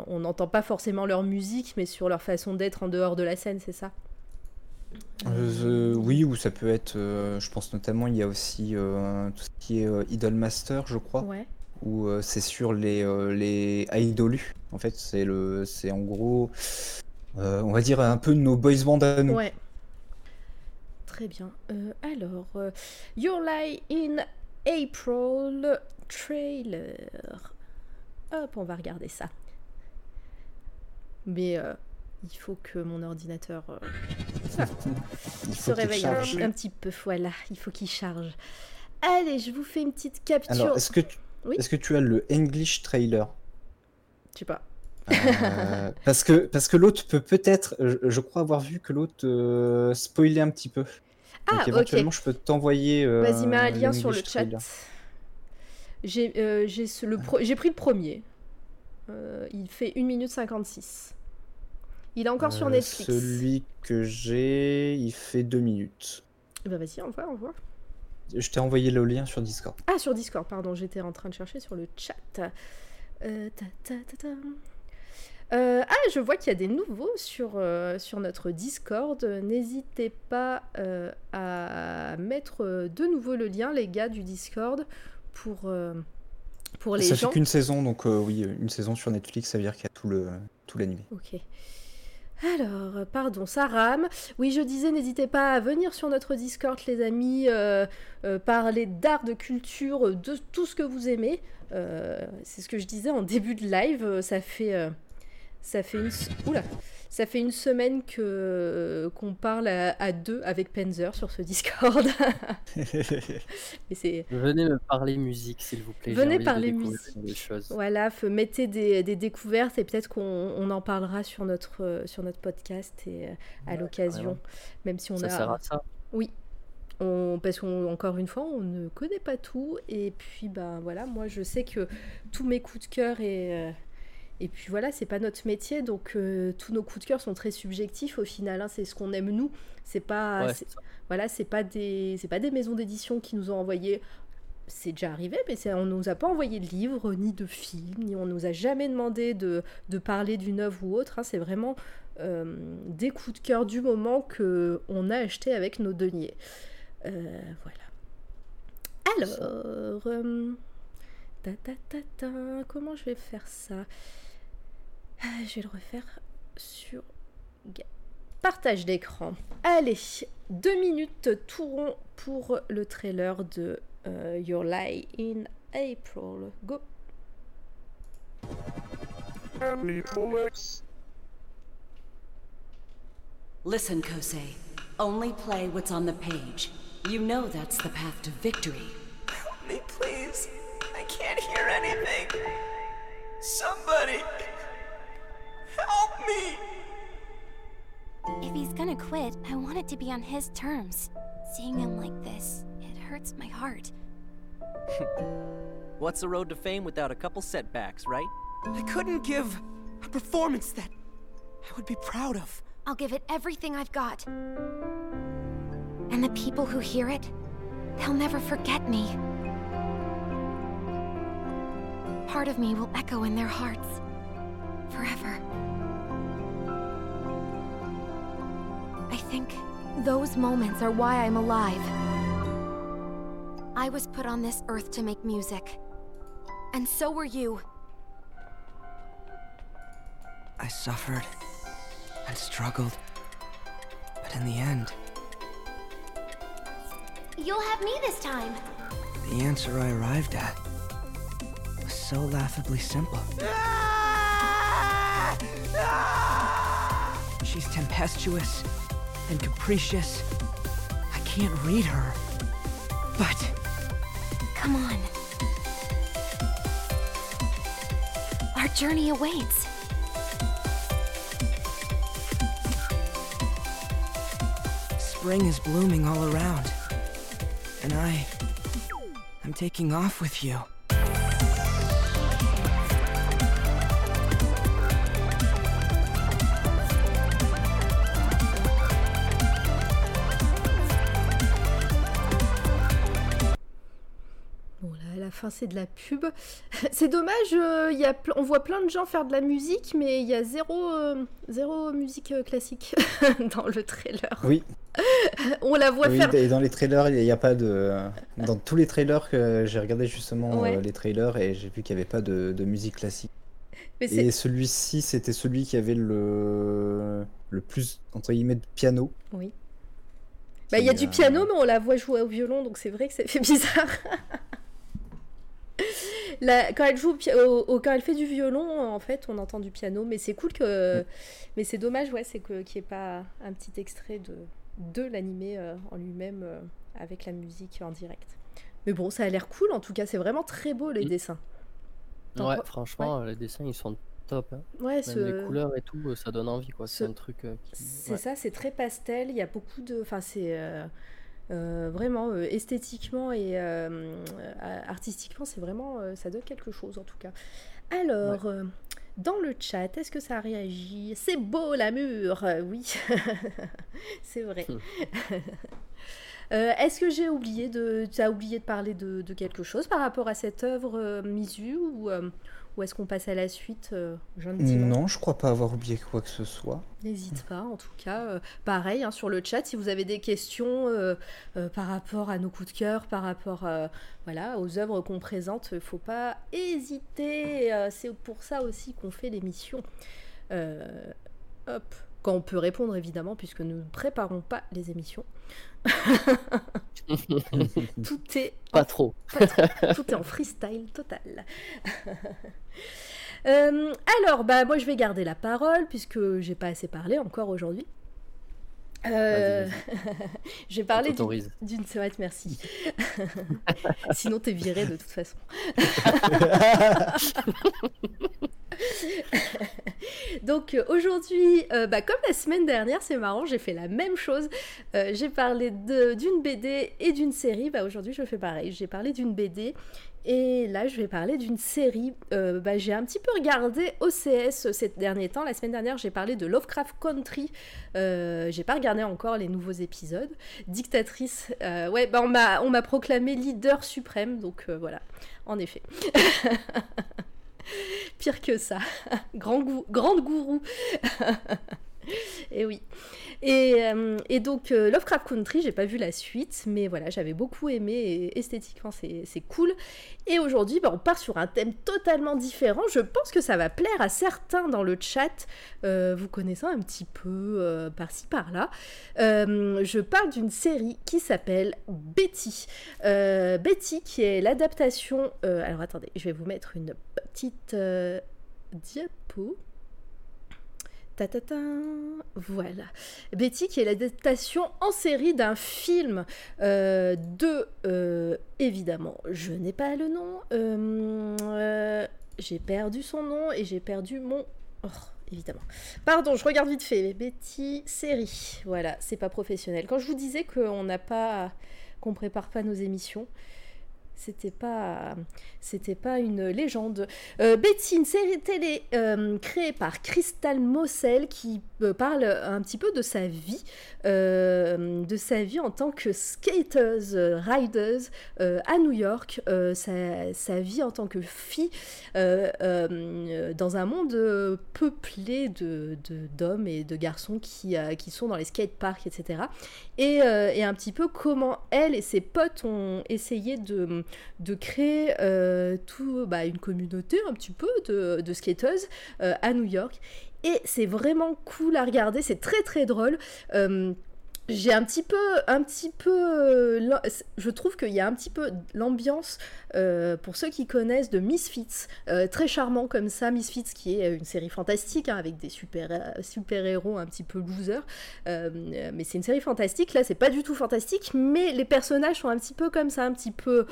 on n'entend pas forcément leur musique, mais sur leur façon d'être en dehors de la scène, c'est ça? Euh, oui, ou ça peut être, euh, je pense notamment, il y a aussi euh, tout ce qui est euh, Idol Master, je crois. Ouais. où euh, c'est sur les, euh, les idolus. En fait, c'est le, c'est en gros, euh, on va dire un peu nos boys bands à nous. Ouais. Très bien. Euh, alors, euh, Your Lie in April trailer. Hop, on va regarder ça. Mais euh, il faut que mon ordinateur euh, Il se réveille un, petit peu. Voilà, il faut qu'il charge. Allez, je vous fais une petite capture. Alors, est-ce que, tu, Oui. est-ce que tu as le English trailer? Je sais pas. Euh, Parce que, parce que l'autre peut peut-être, je, je crois avoir vu que l'autre euh, spoilait un petit peu. Ah, Donc ok. éventuellement, je peux t'envoyer. euh, Vas-y, mets un lien sur le chat. trailer. Pro- j'ai pris le premier. Euh, il fait 1 minute 56. Il est encore sur Euh, Netflix. Celui que j'ai, il fait deux minutes. Eh ben vas-y, on voit, on voit. Je t'ai envoyé le lien sur Discord. Ah, sur Discord, pardon, j'étais en train de chercher sur le chat. Euh, ta, ta, ta, ta. Euh, ah, je vois qu'il y a des nouveaux sur, euh, sur notre Discord. N'hésitez pas euh, à mettre de nouveau le lien, les gars du Discord, pour, euh, pour les ça gens. fait qu'une saison, donc euh, oui, une saison sur Netflix, ça veut dire qu'il y a tout le tout l'animé. Ok. Alors, pardon, ça rame. Oui, je disais, n'hésitez pas à venir sur notre Discord, les amis, euh, euh, parler d'art, de culture, de tout ce que vous aimez. C'est ce que je disais en début de live. Ça fait, ça fait une, oula, Ça fait une semaine que qu'on parle à, à deux avec Penzer sur ce Discord. Mais Venez me parler musique, s'il vous plaît. Venez de parler musique. des choses. voilà, f- mettez des, des découvertes et peut-être qu'on on en parlera sur notre euh, sur notre podcast et euh, à Ouais, l'occasion, carrément. même si on Ça a sert à ça. Oui. On, parce qu'encore une fois, on ne connaît pas tout. Et puis, ben voilà, moi, je sais que tous mes coups de cœur et. Et puis voilà, c'est pas notre métier, donc euh, tous nos coups de cœur sont très subjectifs au final. hein, c'est ce qu'on aime nous. C'est pas, Ouais, voilà, c'est pas des, c'est pas des maisons d'édition qui nous ont envoyé. C'est déjà arrivé, mais on nous a pas envoyé de livres, ni de films, ni on nous a jamais demandé de, de parler d'une œuvre ou autre. hein, c'est vraiment euh, des coups de cœur du moment que on a acheté avec nos deniers. Euh, voilà. Alors, ta, ta, ta, ta, comment je vais faire ça? Je vais le refaire sur partage d'écran. Allez, deux minutes tout rond pour le trailer de euh, Your Lie in April. Go. Listen, Kosei. Only play what's on the page. You know that's the path to victory. Help me, please. I can't hear anything. Somebody. Help me. If he's gonna quit, I want it to be on his terms. Seeing him like this, it hurts my heart. What's the road to fame without a couple setbacks, right? I couldn't give a performance that I would be proud of. I'll give it everything I've got. And the people who hear it, they'll never forget me. Part of me will echo in their hearts. Forever. I think those moments are why I'm alive. I was put on this earth to make music. And so were you. I suffered and struggled. But in the end, You'll have me this time. the answer I arrived at was so laughably simple. Ah! Ah! She's tempestuous and capricious. I can't read her. But Come on. Our journey awaits. spring is blooming all around. And I. I'm taking off with you. C'est de la pub. c'est dommage, euh, y a on voit plein de gens faire de la musique, mais il y a zéro, euh, zéro musique euh, classique dans le trailer. Oui, On la voit oui, faire. et dans les trailers, il n'y a pas de. Dans tous les trailers que j'ai regardé justement Ouais. les trailers et j'ai vu qu'il n'y avait pas de, de musique classique. Mais Et celui-ci, c'était celui qui avait le le plus entre guillemets de piano. Oui. Bah, il y a du piano, mais on la voit jouer au violon, donc c'est vrai que ça fait bizarre. La- quand, elle joue au au- quand elle fait du violon, en fait, on entend du piano, mais c'est cool que. Mm. Mais c'est dommage, ouais, c'est que- qu'il n'y ait pas un petit extrait de, de l'animé euh, en lui-même euh, avec la musique en direct. Mais bon, ça a l'air cool, en tout cas, c'est vraiment très beau les Mm. dessins. Ouais, franchement, les dessins ils sont top. hein. Ouais, ce- les couleurs et tout, euh, ça donne envie quoi. ce- C'est un truc euh, qui. C'est ouais. ça, c'est très pastel. Il y a beaucoup de. Enfin, c'est euh, vraiment euh, esthétiquement et euh, artistiquement, c'est vraiment. ça donne quelque chose en tout cas. Alors, dans le chat, est-ce que ça réagit? C'est beau la mur Oui, c'est vrai. Euh, est-ce que j'ai oublié de. Tu as oublié de parler de, de quelque chose par rapport à cette œuvre euh, Misu ou, euh, ou est-ce qu'on passe à la suite euh, Non, je crois pas avoir oublié quoi que ce soit. N'hésite pas, en tout cas. euh, pareil, hein, sur le chat, si vous avez des questions euh, par rapport à nos coups de cœur, par rapport voilà, aux œuvres qu'on présente, il faut pas hésiter. C'est pour ça aussi qu'on fait l'émission. Hop. Quand on peut répondre, évidemment, puisque nous ne préparons pas les émissions. Tout est Pas trop. tout est en freestyle total. Euh, alors, bah, moi, je vais garder la parole puisque j'ai pas assez parlé encore aujourd'hui. Euh, j'ai parlé d'une- ouais, merci. Sinon, t'es viré de toute façon. Donc aujourd'hui, euh, bah, comme la semaine dernière, c'est marrant, j'ai fait la même chose. Euh, j'ai parlé d'une BD et d'une série. Bah, aujourd'hui, je fais pareil. J'ai parlé d'une BD et là, je vais parler d'une série. Euh, bah, j'ai un petit peu regardé OCS ces derniers temps. La semaine dernière, j'ai parlé de Lovecraft Country. Euh, j'ai pas regardé encore les nouveaux épisodes. Dictatrice, euh, ouais, bah, on m'a on m'a proclamé leader suprême, donc euh, voilà, en effet. Pire que ça. Grand gou- grande gourou. et oui. Et, euh, donc, euh, Lovecraft Country, j'ai pas vu la suite, mais voilà, j'avais beaucoup aimé esthétiquement, c'est cool. Et aujourd'hui, bah, on part sur un thème totalement différent. Je pense que ça va plaire à certains dans le chat, euh, vous connaissant un petit peu par-ci par-là. Je parle d'une série qui s'appelle Betty. Betty, qui est l'adaptation. alors attendez, je vais vous mettre une petite Voilà. Betty, qui est l'adaptation en série d'un film euh, de. euh, évidemment, je n'ai pas le nom. euh, j'ai perdu son nom et j'ai perdu mon. Oh, évidemment. Pardon, je regarde vite fait. Betty, série. Voilà, c'est pas professionnel. Quand je vous disais qu'on n'a pas. qu'on prépare pas nos émissions. C'était pas, c'était pas une légende. Euh, Betty, une série télé euh, créée par Crystal Mossel qui euh, parle un petit peu de sa vie, de sa vie en tant que skateuse, rideuse à New York, sa, vie en tant que fille dans un monde peuplé de, d'hommes et de garçons qui, qui sont dans les skateparks, etc. Et, et un petit peu comment elle et ses potes ont essayé de, de créer euh, tout, bah, une communauté un petit peu de, de skateuses euh, à New York. Et c'est vraiment cool à regarder, c'est très très drôle. J'ai un petit peu, un petit peu, euh, je trouve qu'il y a un petit peu l'ambiance euh, pour ceux qui connaissent de Misfits, euh, très charmant comme ça, Misfits qui est une série fantastique hein, avec des super héros un petit peu losers, mais c'est une série fantastique. Là, c'est pas du tout fantastique, mais les personnages sont un petit peu comme ça, un petit peu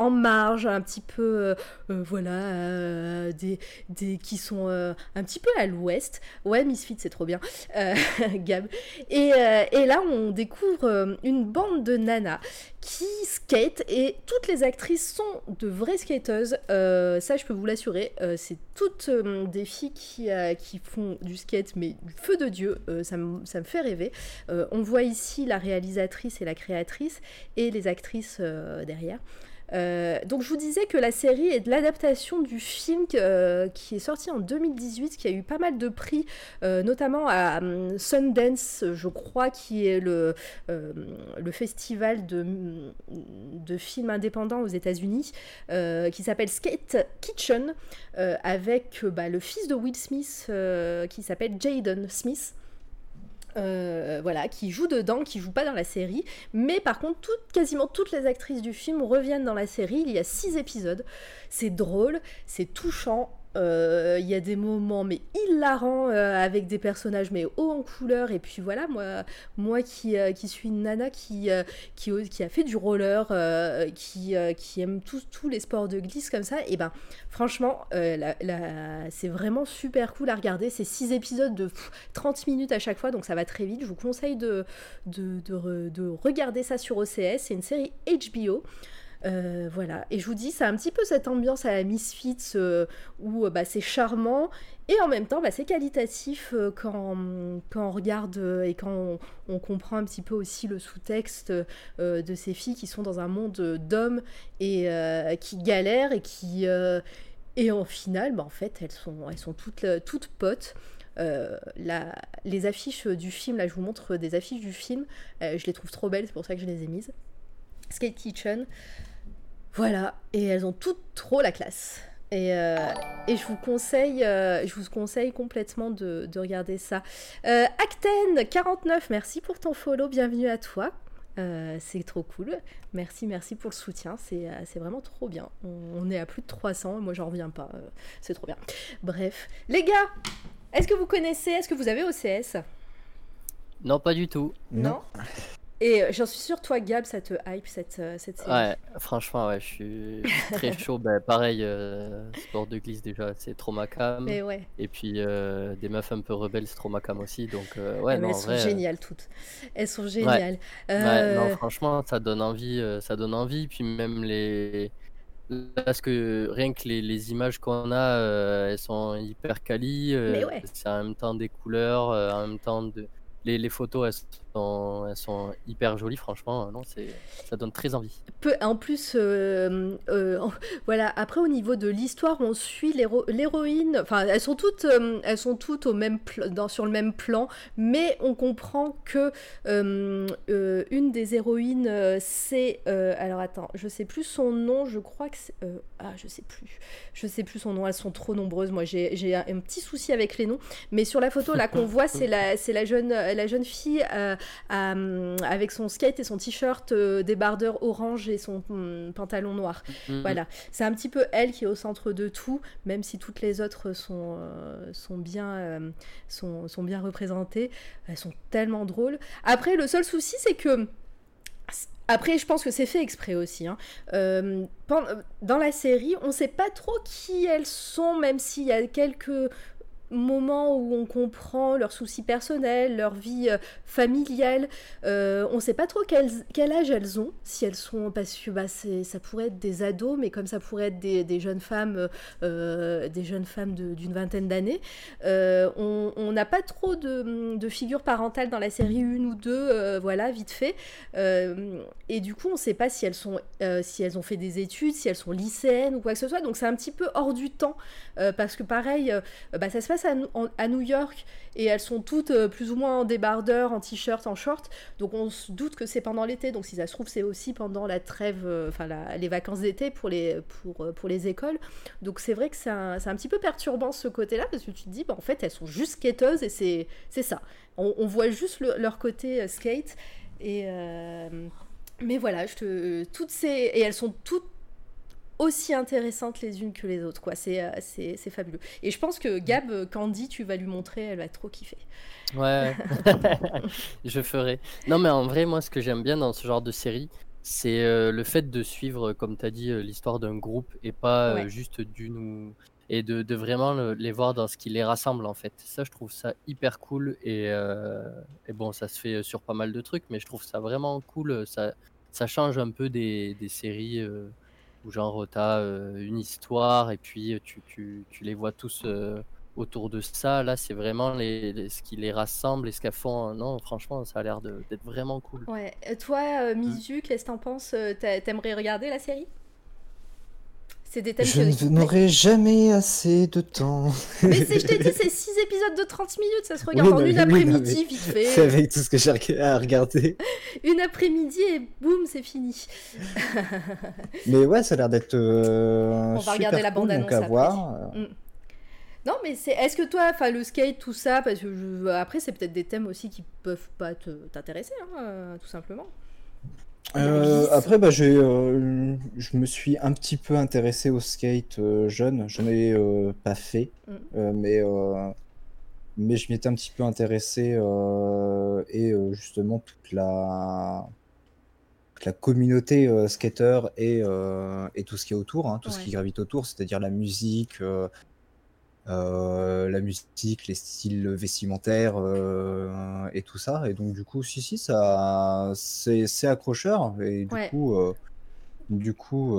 en marge, un petit peu, euh, euh, voilà, euh, des, qui sont un petit peu à l'ouest. Ouais, Misfits, c'est trop bien, Gab. Et, et là, on découvre une bande de nanas qui skate et toutes les actrices sont de vraies skateuses. Ça, je peux vous l'assurer. C'est toutes des filles qui, font du skate, mais du feu de Dieu. Ça, me, ça me fait rêver. On voit ici la réalisatrice et la créatrice et les actrices derrière. Euh, donc je vous disais que la série est de l'adaptation du film euh, qui est sorti en 2018, qui a eu pas mal de prix, euh, notamment à Sundance, je crois, qui est le, festival de, de films indépendants aux États-Unis, qui s'appelle Skate Kitchen, avec bah, le fils de Will Smith, qui s'appelle Jaden Smith. Euh, voilà, qui joue dedans, qui joue pas dans la série, mais par contre, quasiment toutes les actrices du film reviennent dans la série. Il y a six épisodes. C'est drôle, c'est touchant. Euh, Il y a des moments mais hilarants euh, avec des personnages mais hauts en couleur. Et puis voilà moi moi qui, euh, suis une nana qui, euh, qui, a fait du roller euh, qui, euh, qui aime tous les sports de glisse comme ça et ben franchement euh, c'est vraiment super cool à regarder. C'est six épisodes de pff, 30 minutes à chaque fois donc ça va très vite. Je vous conseille de, de, de regarder ça sur OCS c'est une série HBO Euh, voilà, et je vous dis, ça a un petit peu cette ambiance à la Misfits euh, où euh, bah, c'est charmant et en même temps bah, c'est qualitatif euh, quand, on regarde et quand on, comprend un petit peu aussi le sous-texte de ces filles qui sont dans un monde d'hommes et qui galèrent et qui. et en final, bah, en fait, elles sont, elles sont toutes, toutes potes. Les affiches du film, là je vous montre des affiches du film, je les trouve trop belles, c'est pour ça que je les ai mises. Skate Kitchen, voilà, et elles ont toutes trop la classe. Et, euh, et je vous conseille, euh, je vous conseille complètement de, de regarder ça. Euh, Acten49, merci pour ton follow, bienvenue à toi. Euh, c'est trop cool. Merci, merci pour le soutien. C'est euh, c'est vraiment trop bien. On, on est à plus de 300. Moi, j'en reviens pas. Euh, c'est trop bien. Bref. Les gars, est-ce que vous connaissez, est-ce que vous avez OCS Non, pas du tout. Non? Et euh, j'en suis sûre, toi, Gab, ça te hype cette, euh, cette série. Ouais, franchement, ouais, je suis très chaud. Ben, pareil, euh, sport de glisse déjà, c'est trop ma cam. Mais ouais. Et puis euh, des meufs un peu rebelles, c'est trop ma cam aussi. Donc euh, ouais, Ah, mais non, elles en sont vrai, géniales toutes. Elles sont géniales. Ouais, non, franchement, ça donne envie, ça donne envie. Puis même les, parce que rien que les, les images qu'on a, elles sont hyper quali. Mais ouais. C'est en même temps des couleurs, en même temps de, les, les photos, elles sont, elles sont hyper jolies. Franchement, non, c'est, ça donne très envie. en plus, euh, euh, voilà. Après, au niveau de l'histoire, on suit l'héro- l'héroïne. Enfin, elles sont toutes, euh, elles sont toutes au même sur le même plan, mais on comprend que euh, euh, une des héroïnes, euh, c'est, euh, alors attends, je sais plus son nom. Je crois que euh, ah, je sais plus, je sais plus son nom. Elles sont trop nombreuses. Moi, j'ai un, petit souci avec les noms. Mais sur la photo là qu'on voit, c'est la, c'est la jeune, la jeune fille. euh, hum, avec son skate et son t-shirt euh, débardeur orange et son hum, pantalon noir. Mhm. Voilà, c'est un petit peu elle qui est au centre de tout, même si toutes les autres sont, euh, sont, bien, euh, sont, sont bien représentées. Elles sont tellement drôles. Après, le seul souci, c'est que... Après, je pense que c'est fait exprès aussi. hein. Euh, dans la série, on ne sait pas trop qui elles sont, même s'il y a quelques moments où on comprend leurs soucis personnels, leur vie euh, familiale. Euh, on ne sait pas trop quel, âge elles ont, si elles sont, parce que bah, ça pourrait être des ados, mais comme ça pourrait être des, jeunes femmes, euh, des jeunes femmes de- d'une vingtaine d'années. Euh, on n'a pas trop de, figures parentales dans la série, une ou deux, euh, voilà, vite fait. Euh, et du coup, on ne sait pas si elles, euh, ont fait des études, si elles sont lycéennes ou quoi que ce soit. Donc c'est un petit peu hors du temps, euh, parce que pareil, euh, bah, ça se passe à, New York et elles sont toutes euh, plus ou moins en débardeur, en t-shirt, en short. Donc on se doute que c'est pendant l'été. Donc si ça se trouve, c'est aussi pendant la trêve, euh, enfin les vacances d'été pour les, pour, euh, pour les écoles. Donc c'est vrai que c'est un, un petit peu perturbant ce côté-là parce que tu te dis, bah, en fait, elles sont juste skateuses et c'est ça. On, voit juste le- leur côté skate. Et, mais voilà, toutes ces. Et elles sont toutes aussi intéressantes les unes que les autres, quoi. C'est euh, c'est c'est fabuleux. Et je pense que Gab, euh, Candy, tu vas lui montrer, elle va trop kiffer. Ouais, je ferai. Non, mais en vrai, moi, ce que j'aime bien dans ce genre de série, c'est euh, le fait de suivre, comme tu as dit, l'histoire d'un groupe et pas euh, juste d'une ou... et de, de vraiment le- les voir dans ce qui les rassemble, en fait. Ça, je trouve ça hyper cool et, euh, et bon, ça se fait sur pas mal de trucs, mais je trouve ça vraiment cool. Ça, ça change un peu des, des séries euh, où, genre, tu as une histoire et puis euh, tu, tu, tu les vois tous. euh, autour de ça. Là, c'est vraiment les, les- ce qui les rassemble et ce qu'elles font. Non, franchement, ça a l'air de- d'être vraiment cool. Ouais. Euh, Toi, euh, Mizu, qu'est-ce que t'en penses Euh, t'a- T'aimerais regarder la série? C'est des thèmes Je que- n'aurai jamais assez de temps. Mais c'est- je t'ai dit, c'est 6 épisodes de 30 minutes, ça se regarde Oui, en non, une oui, après-midi, vite C'est fait. avec tout ce que j'ai à regarder. Une après-midi et boum, c'est fini. Mais ouais, ça a l'air d'être euh, On va regarder la bande-annonce à voir. Mm. Non, mais c'est. Est-ce que toi, enfin, le skate, tout ça, parce que je- après, c'est peut-être des thèmes aussi qui peuvent pas te- t'intéresser, hein, euh, tout simplement. Euh, après, bah, j'ai, euh, je me suis un petit peu intéressé au skate euh, jeune. Je n'en ai euh, pas fait, Mm. mais, mais je m'y étais un petit peu intéressé et justement toute la, toute la communauté skater et, et tout ce qui est autour, hein, tout ce qui gravite autour, c'est-à-dire la musique, la musique, les styles vestimentaires euh, et tout ça. Et donc du coup, si si, ça, c'est c'est accrocheur et du Ouais. coup, euh, du coup,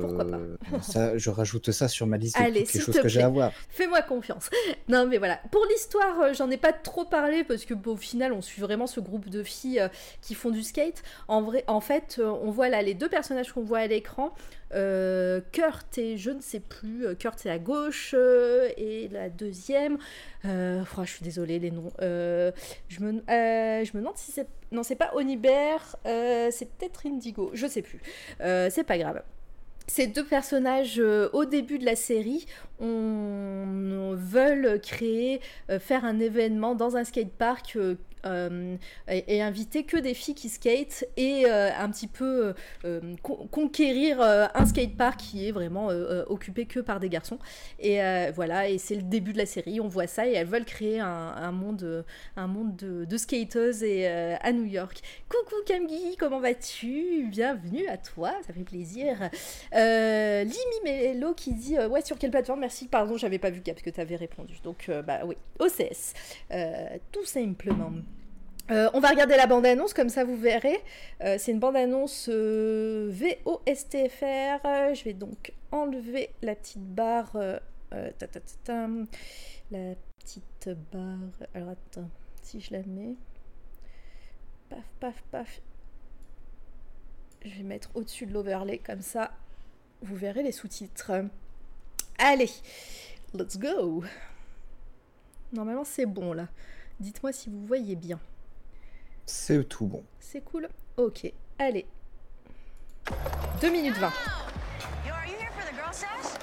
Pourquoi pas euh, ça, je rajoute ça sur ma liste de Allez, toutes les s'il choses que j'ai à voir. Fais-moi confiance. Non, mais voilà. Pour l'histoire, euh, j'en ai pas trop parlé parce que bon, au final, on suit vraiment ce groupe de filles euh, qui font du skate. En vrai, en fait, on voit là les deux personnages qu'on voit à l'écran. Euh, Kurt et je ne sais plus. Kurt c'est à gauche et la deuxième. Euh, oh, je suis désolée les noms. Je me, je me demande si c'est non, c'est pas Onibert. euh, c'est peut-être Indigo. Je sais plus. Euh, c'est pas grave. Ces deux personnages, euh, au début de la série, on, veulent créer, faire un événement dans un skatepark, euh, et, inviter que des filles qui skatent et euh, un petit peu euh, con- conquérir un skatepark qui est vraiment occupé que par des garçons. Et voilà, et c'est le début de la série, on voit ça et elles veulent créer un, monde, un monde de, de skateuses et, à New York. Coucou Camgui, comment vas-tu? Bienvenue à toi, ça fait plaisir. Limi Mello qui dit Ouais, sur quelle plateforme? Merci, pardon, j'avais pas vu Cap que tu avais répondu. Donc, bah oui, OCS, tout simplement. Euh, on va regarder la bande-annonce, comme ça vous verrez. Euh, c'est une bande-annonce euh, VOSTFR. Je vais donc enlever la petite barre. euh, la petite barre. Alors attends, si je la mets. Paf, paf, paf. Je vais mettre au-dessus de l'overlay, comme ça vous verrez les sous-titres. Allez, let's go. Normalement c'est bon là. Dites-moi si vous voyez bien. C'est tout bon. C'est cool Ok, allez. 2 minutes 20. Yo, are you here for the girl sesh?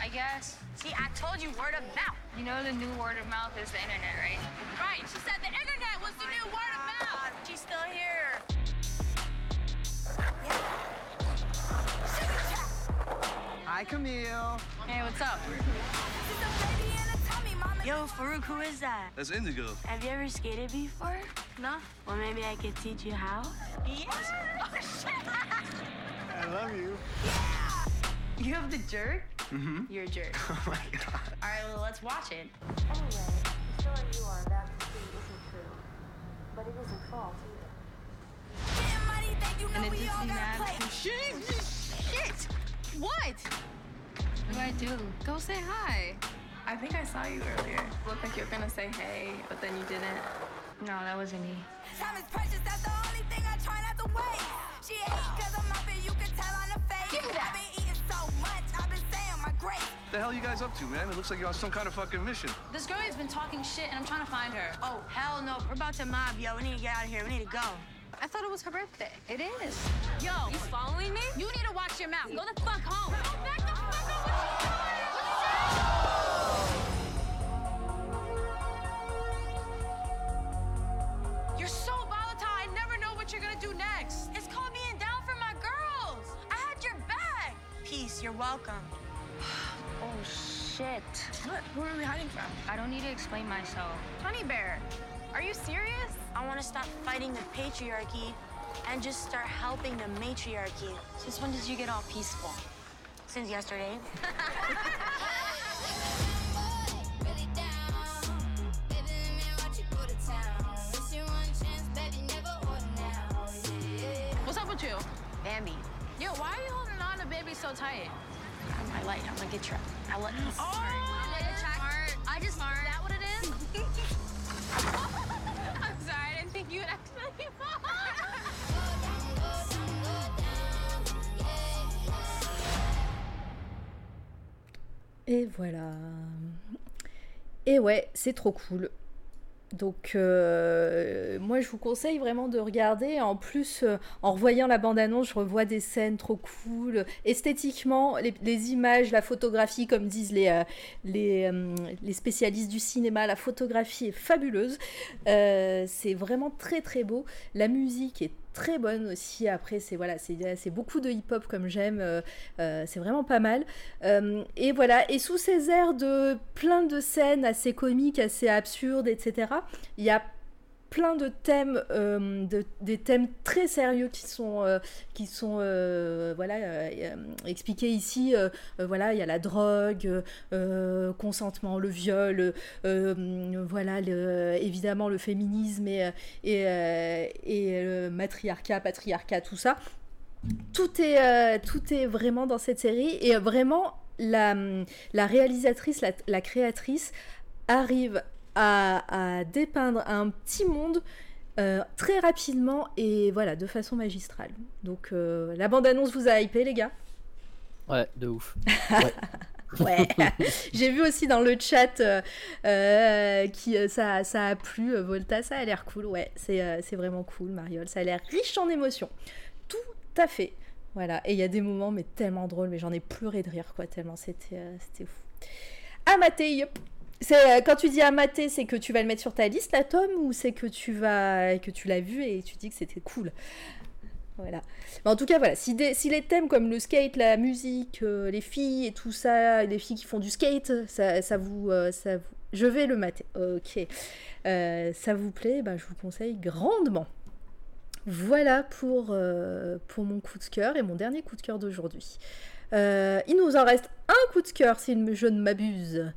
I guess. See, I told you word of mouth. You know the new word of mouth is the internet, right? Right. She said the internet was the new word of mouth. She's still here. Hi, Camille. Hey, what's up? Yo, Farouk, who is that? That's Indigo. Have you ever skated before? No? Well, maybe I could teach you how. Yes. Oh, shit. I love you. Yeah! You have the jerk? Mm-hmm. You're a jerk. Oh my god. All right, well, let's watch it. Anyway, the story you are about to see isn't true. But it isn't false either. And it just be mad. Shit! Shit! What? What do I do? Go say hi. I think I saw you earlier. Looked like you were gonna say hey, but then you didn't. No, that wasn't me. Time is precious, that's the only thing I try not to waste. She hate cause I'm up and you can tell on the face. Give me that. I've been eating so much, I've been saying my grace. The hell you guys up to, man? It looks like you're on some kind of fucking mission. This girl has been talking shit, and I'm trying to find her. Oh, hell no. We're about to mob, yo. We need to get out of here. We need to go. I thought it was her birthday. It is. Yo, you following me? You need to watch your mouth. Go the fuck home. Back the fuck up. Gonna do next. It's called being down for my girls. I had your back. Peace, you're welcome. Oh shit. What? Who are we hiding from? I don't need to explain myself. Honey Bear, are you serious? I want to stop fighting the patriarchy and just start helping the matriarchy. Since when did you get all peaceful? Since yesterday. with you? Bambi. Yo, why are you holding on to baby so tight? I'm my light. I'm gonna get trapped. I let me Oh, smart. I just smart. Is that what it is? I'm sorry, I didn't think you'd actually fall. Et voilà. Et ouais, c'est trop cool. Donc, euh, moi, je vous conseille vraiment de regarder. En plus, euh, en revoyant la bande-annonce, je revois des scènes trop cool. Esthétiquement, les, images, la photographie, comme disent les, euh, les, spécialistes du cinéma, la photographie est fabuleuse. C'est vraiment très très beau. La musique est très bonne aussi. Après, c'est voilà, c'est beaucoup de hip-hop comme j'aime. euh, euh, c'est vraiment pas mal. Euh, et voilà, et sous ces airs de plein de scènes assez comiques, assez absurdes, etc., il y a plein de thèmes, euh, de- des thèmes très sérieux qui sont, euh, qui sont euh, voilà, expliqués ici. voilà, il y a la drogue, consentement, le viol, voilà, évidemment le féminisme et, et, et le matriarcat, patriarcat, tout ça tout est, tout est vraiment dans cette série et vraiment la, la réalisatrice, la créatrice arrive à, à dépeindre un petit monde euh, très rapidement et voilà, de façon magistrale. Donc euh, la bande-annonce vous a hypé les gars? Ouais, de ouf. Ouais, j'ai vu aussi dans le chat euh, euh, qui ça, ça a plu. Volta, ça a l'air cool. Ouais, c'est vraiment cool, Mariole. Ça a l'air riche en émotions. Tout à fait. Voilà. Et il y a des moments, mais tellement drôles, mais j'en ai pleuré de rire, quoi, tellement c'était c'était fou. À mater, yup. Euh, quand tu dis à mater, c'est que tu vas le mettre sur ta liste, là, Tom, ou c'est que tu vas que tu l'as vu et tu dis que c'était cool? Voilà. Mais en tout cas, voilà. Si, les thèmes comme le skate, la musique, euh, les filles et tout ça, les filles qui font du skate, ça, ça vous, euh, ça vous- je vais le mater. Ok. Ça vous plaît ben, Je vous conseille grandement. Voilà pour, pour mon coup de cœur et mon dernier coup de cœur d'aujourd'hui. Il nous en reste un coup de cœur, si je ne m'abuse.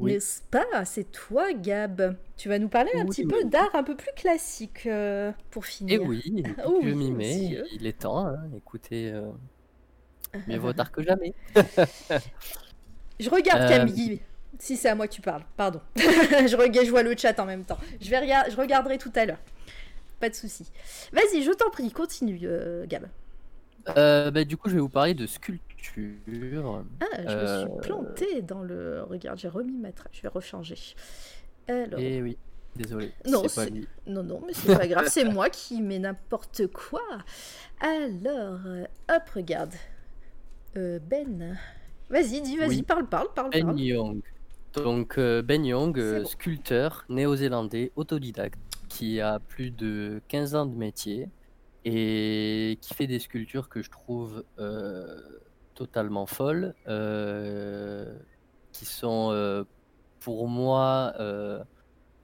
Oui. N'est-ce pas? C'est toi, Gab. Tu vas nous parler un Oui, petit oui. peu d'art un peu plus classique euh, pour finir. Et oui, écoute, Oh je oui, m'y mets, il est temps, hein, écoutez, euh, mieux vaut tard que jamais. Je regarde Euh, Camille. Si c'est à moi que tu parles, pardon. je, regarde, je vois le chat en même temps. Je, vais regard- je regarderai tout à l'heure. Pas de souci. Vas-y, je t'en prie, continue, euh, Gab. Euh, bah, du coup, je vais vous parler de sculpture. Ah, je me Euh, suis plantée dans le. Regarde, j'ai remis ma trace. Je vais rechanger. Alors. Et oui, désolé, Non, c'est pas non, non, mais c'est pas grave, c'est moi qui mets n'importe quoi. Alors, euh, hop, regarde. Euh, ben. Vas-y, dis, vas-y, Oui. parle, parle, parle, Ben parle. Young. Donc euh, Ben Young, euh, bon. sculpteur néo-zélandais autodidacte qui a plus de 15 ans de métier et qui fait des sculptures que je trouve euh, totalement folles, euh, qui sont euh, pour moi,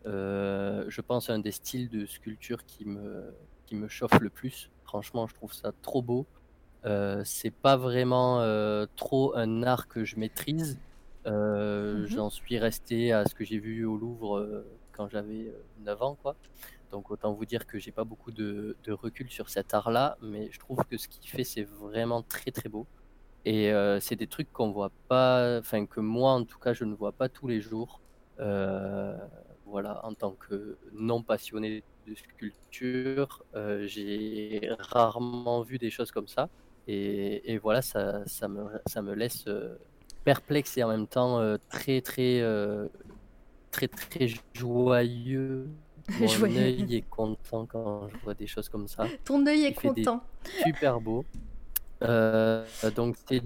je pense, un des styles de sculpture qui me, qui me chauffe le plus. Franchement, je trouve ça trop beau. C'est pas vraiment trop un art que je maîtrise. Mhm. J'en suis resté à ce que j'ai vu au Louvre quand j'avais euh, 9 ans, quoi. Donc autant vous dire que j'ai pas beaucoup de, recul sur cet art-là, mais je trouve que ce qu'il fait c'est vraiment très très beau. Et euh, c'est des trucs qu'on voit pas, enfin que moi en tout cas je ne vois pas tous les jours. Euh, voilà, en tant que non passionné de sculpture, euh, j'ai rarement vu des choses comme ça. Et, voilà, ça, me, ça me laisse perplexe et en même temps très très euh, très très joyeux. Mon Joyeux. œil est content quand je vois des choses comme ça. Ton œil est Il content. Super beau. Euh, donc c'est.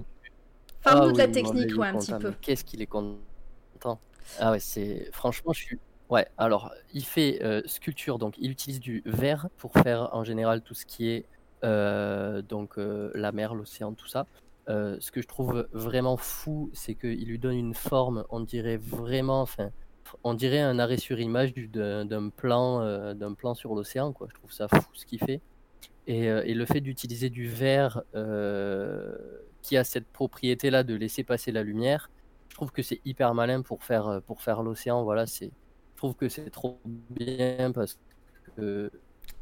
Parle-nous Ah de la oui, mon technique, ouais, un petit peu. Qu'est-ce qu'il est content? Ah ouais, c'est franchement, je suis. Ouais, alors il fait euh, sculpture, donc il utilise du verre pour faire en général tout ce qui est euh, donc euh, la mer, l'océan, tout ça. Ce que je trouve vraiment fou, c'est qu'il lui donne une forme, on dirait vraiment, enfin, on dirait un arrêt sur image du- d'un plan, euh, d'un plan sur l'océan. Je trouve ça fou ce qu'il fait. Et, euh, et le fait d'utiliser du verre euh, qui a cette propriété-là de laisser passer la lumière, je trouve que c'est hyper malin pour faire, pour faire l'océan. Voilà, c'est, je trouve que c'est trop bien parce que.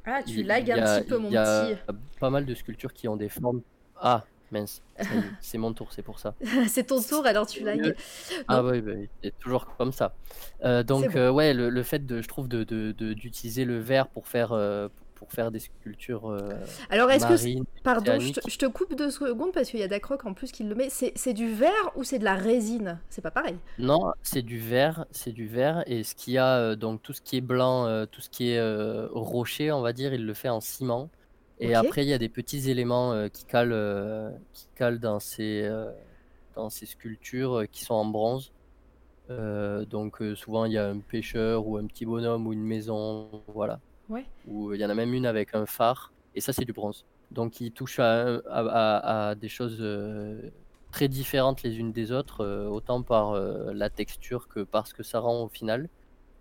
Ah, tu lagues un petit peu, mon Il y a petit. pas mal de sculptures qui ont des formes. Ah, mince, c'est mon tour, c'est pour ça. c'est ton tour, alors tu lagues. Ah oui, bah, c'est toujours comme ça. Euh, donc bon. euh, ouais, le, le fait de, je trouve, de, d'utiliser le verre pour faire, euh, pour faire des sculptures Alors, est-ce que. Pardon, je te, je te coupe deux secondes parce qu'il y a Dacroc en plus qui le met. C'est c'est du verre ou c'est de la résine? C'est pas pareil. Non, c'est du verre, c'est du verre. Et ce qu'il y a, donc tout ce qui est blanc, tout ce qui est rocher, on va dire, il le fait en ciment. Et après, il y a des petits éléments euh, qui calent, euh, qui calent dans ces, euh, dans ces sculptures qui sont en bronze. Euh, donc euh, souvent, il y a un pêcheur ou un petit bonhomme ou une maison, voilà. Ouais. Ou il y en a même une avec un phare. Et ça, c'est du bronze. Donc il touche à, un- à- à- à des choses euh, très différentes les unes des autres, autant par la texture que par ce que ça rend au final.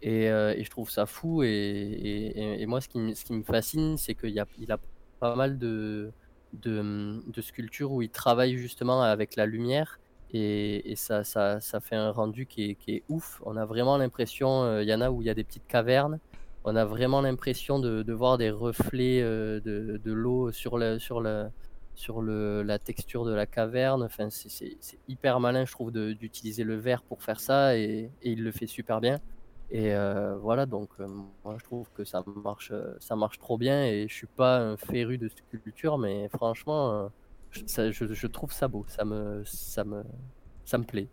Et, et je trouve ça fou. Et, et- et- moi, ce qui, me- ce qui me fascine, c'est qu'il il a pas mal de, de, de sculptures où il travaille justement avec la lumière. Et, et ça, ça, ça fait un rendu qui est, qui ouf. On a vraiment l'impression, euh, il y en a où il y a des petites cavernes. On a vraiment l'impression de, voir des reflets euh, de, de l'eau sur, le, sur, le, sur le, la texture de la caverne. Enfin, c'est- hyper malin, je trouve, d'utiliser le verre pour faire ça. Et il le fait super bien. Et euh, voilà, donc euh, moi je trouve que ça marche, euh, ça marche trop bien. Et je suis pas un féru de sculpture, mais franchement, je, je trouve ça beau. Ça me, ça me, ça me plaît.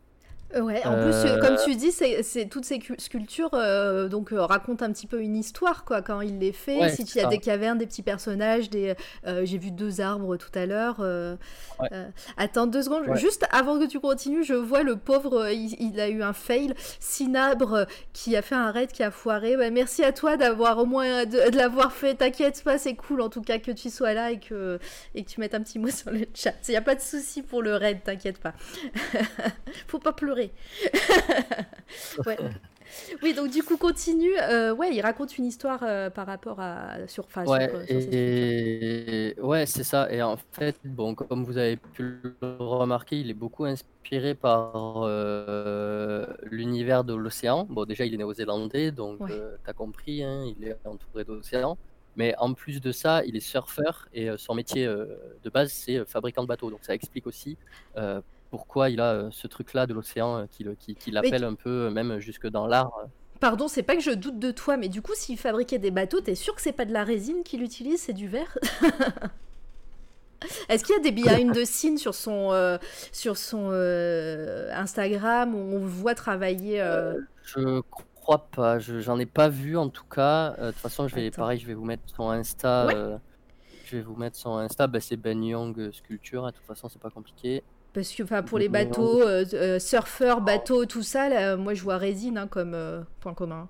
Ouais, en plus, Euh, euh, comme tu dis, c'est, c'est- toutes ces cu- sculptures euh, donc, euh, racontent un petit peu une histoire quoi, quand il les fait. Ouais, si tu as des cavernes, des petits personnages, des, euh, j'ai vu deux arbres tout à l'heure. euh, Ouais. euh, attends deux secondes, Ouais. juste avant que tu continues, je vois le pauvre, euh, il, il a eu un fail. Sinabre euh, qui a fait un raid qui a foiré. Merci à toi d'avoir au moins de, de l'avoir fait. T'inquiète pas, c'est cool en tout cas que tu sois là et que, et que tu mettes un petit mot sur le chat. Il n'y a pas de souci pour le raid, t'inquiète pas. Faut pas pleurer. ouais. Oui, donc du coup, continue. Euh, ouais, il raconte une histoire euh, par rapport à. Sur, enfin, sur, Ouais, euh, sur sculptures. et ouais, c'est ça. Et en fait, bon, comme vous avez pu le remarquer, il est beaucoup inspiré par l'univers de l'océan. Bon, déjà, il est néo-zélandais, donc Ouais. t'as compris, hein, il est entouré d'océan. Mais en plus de ça, il est surfeur et son métier de base, c'est fabricant de bateaux. Donc ça explique aussi pourquoi il a euh, ce truc-là de l'océan euh, qui, le- qui, qui l'appelle un peu, euh, même jusque dans l'art. Pardon, c'est pas que je doute de toi, mais du coup, s'il fabriquait des bateaux, t'es sûr que c'est pas de la résine qu'il utilise, c'est du verre? Est-ce qu'il y a des behind the scenes sur son, euh, sur son euh, Instagram où on voit travailler euh, Je crois pas, je- j'en ai pas vu en tout cas. De toute façon, je vais, Attends. pareil, je vais vous mettre son Insta. Ouais. je vais vous mettre son Insta. Bah, c'est Ben Young Sculpture. hein, De toute façon, c'est pas compliqué. Parce que enfin, pour les Ben bateaux, euh, euh, surfeurs, bateaux, tout ça, là, moi je vois résine hein, comme euh, point commun.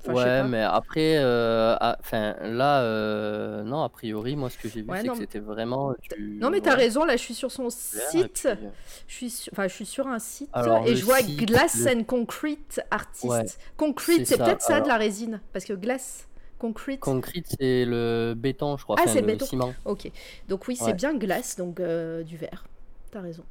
Enfin, ouais, pas. mais après, euh, enfin là, euh, non, a priori, moi, ce que j'ai vu, Ouais, c'est que c'était vraiment du. Non mais t'as ouais, raison, là je suis sur son site, puis, euh, je suis sur, enfin, je suis sur un site Alors, et je vois site, Glass le- and Concrete Artist. Ouais, Concrete, c'est ça. peut-être ça de la résine, parce que glace, concrete. Concrete, c'est le béton, je crois. ah enfin, c'est le béton. ciment. Ok, donc oui c'est Ouais. bien glace, donc euh, du verre. T'as raison.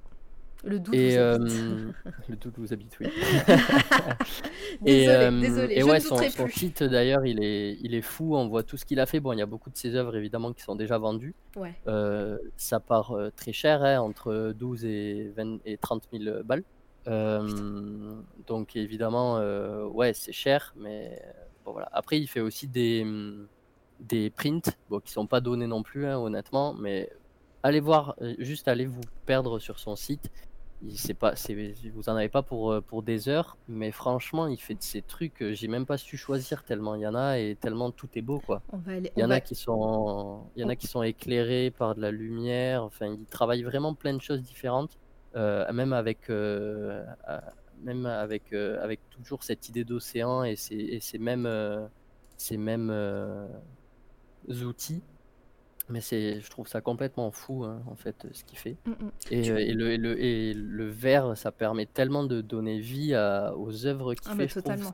Le doute Et vous habite. euh, le doute vous habite, oui. Désolée, et euh, désolée, et je ouais, ne son, son plus. site d'ailleurs, il est, il est fou. On voit tout ce qu'il a fait. Bon, il y a beaucoup de ses œuvres évidemment qui sont déjà vendues. Ouais. Euh, ça part très cher, hein, entre 12 et, 20 et 30 000 balles. Euh, donc évidemment, euh, ouais, c'est cher, mais bon, voilà. Après, il fait aussi des, hum, des prints, bon, qui sont pas donnés non plus, hein, honnêtement, mais allez voir, juste allez vous perdre sur son site. Il- pas, vous en avez pas pour, euh, pour des heures, mais franchement, il fait de ces trucs, euh, j'ai même pas su choisir tellement il y en a et tellement tout est beau, quoi. Aller. Il y en va- a qui sont, il y en a qui sont éclairés par de la lumière. Enfin, il travaille vraiment plein de choses différentes, euh, même avec, euh, même avec, euh, avec toujours cette idée d'océan et ces, et ces mêmes, ces mêmes outils. Mais c'est, je trouve ça complètement fou, hein, en fait, ce qu'il fait. Mm, mm. Et, euh, et le, et le, et le verre, ça permet tellement de donner vie à- aux œuvres qu'il Ah, fait. totalement.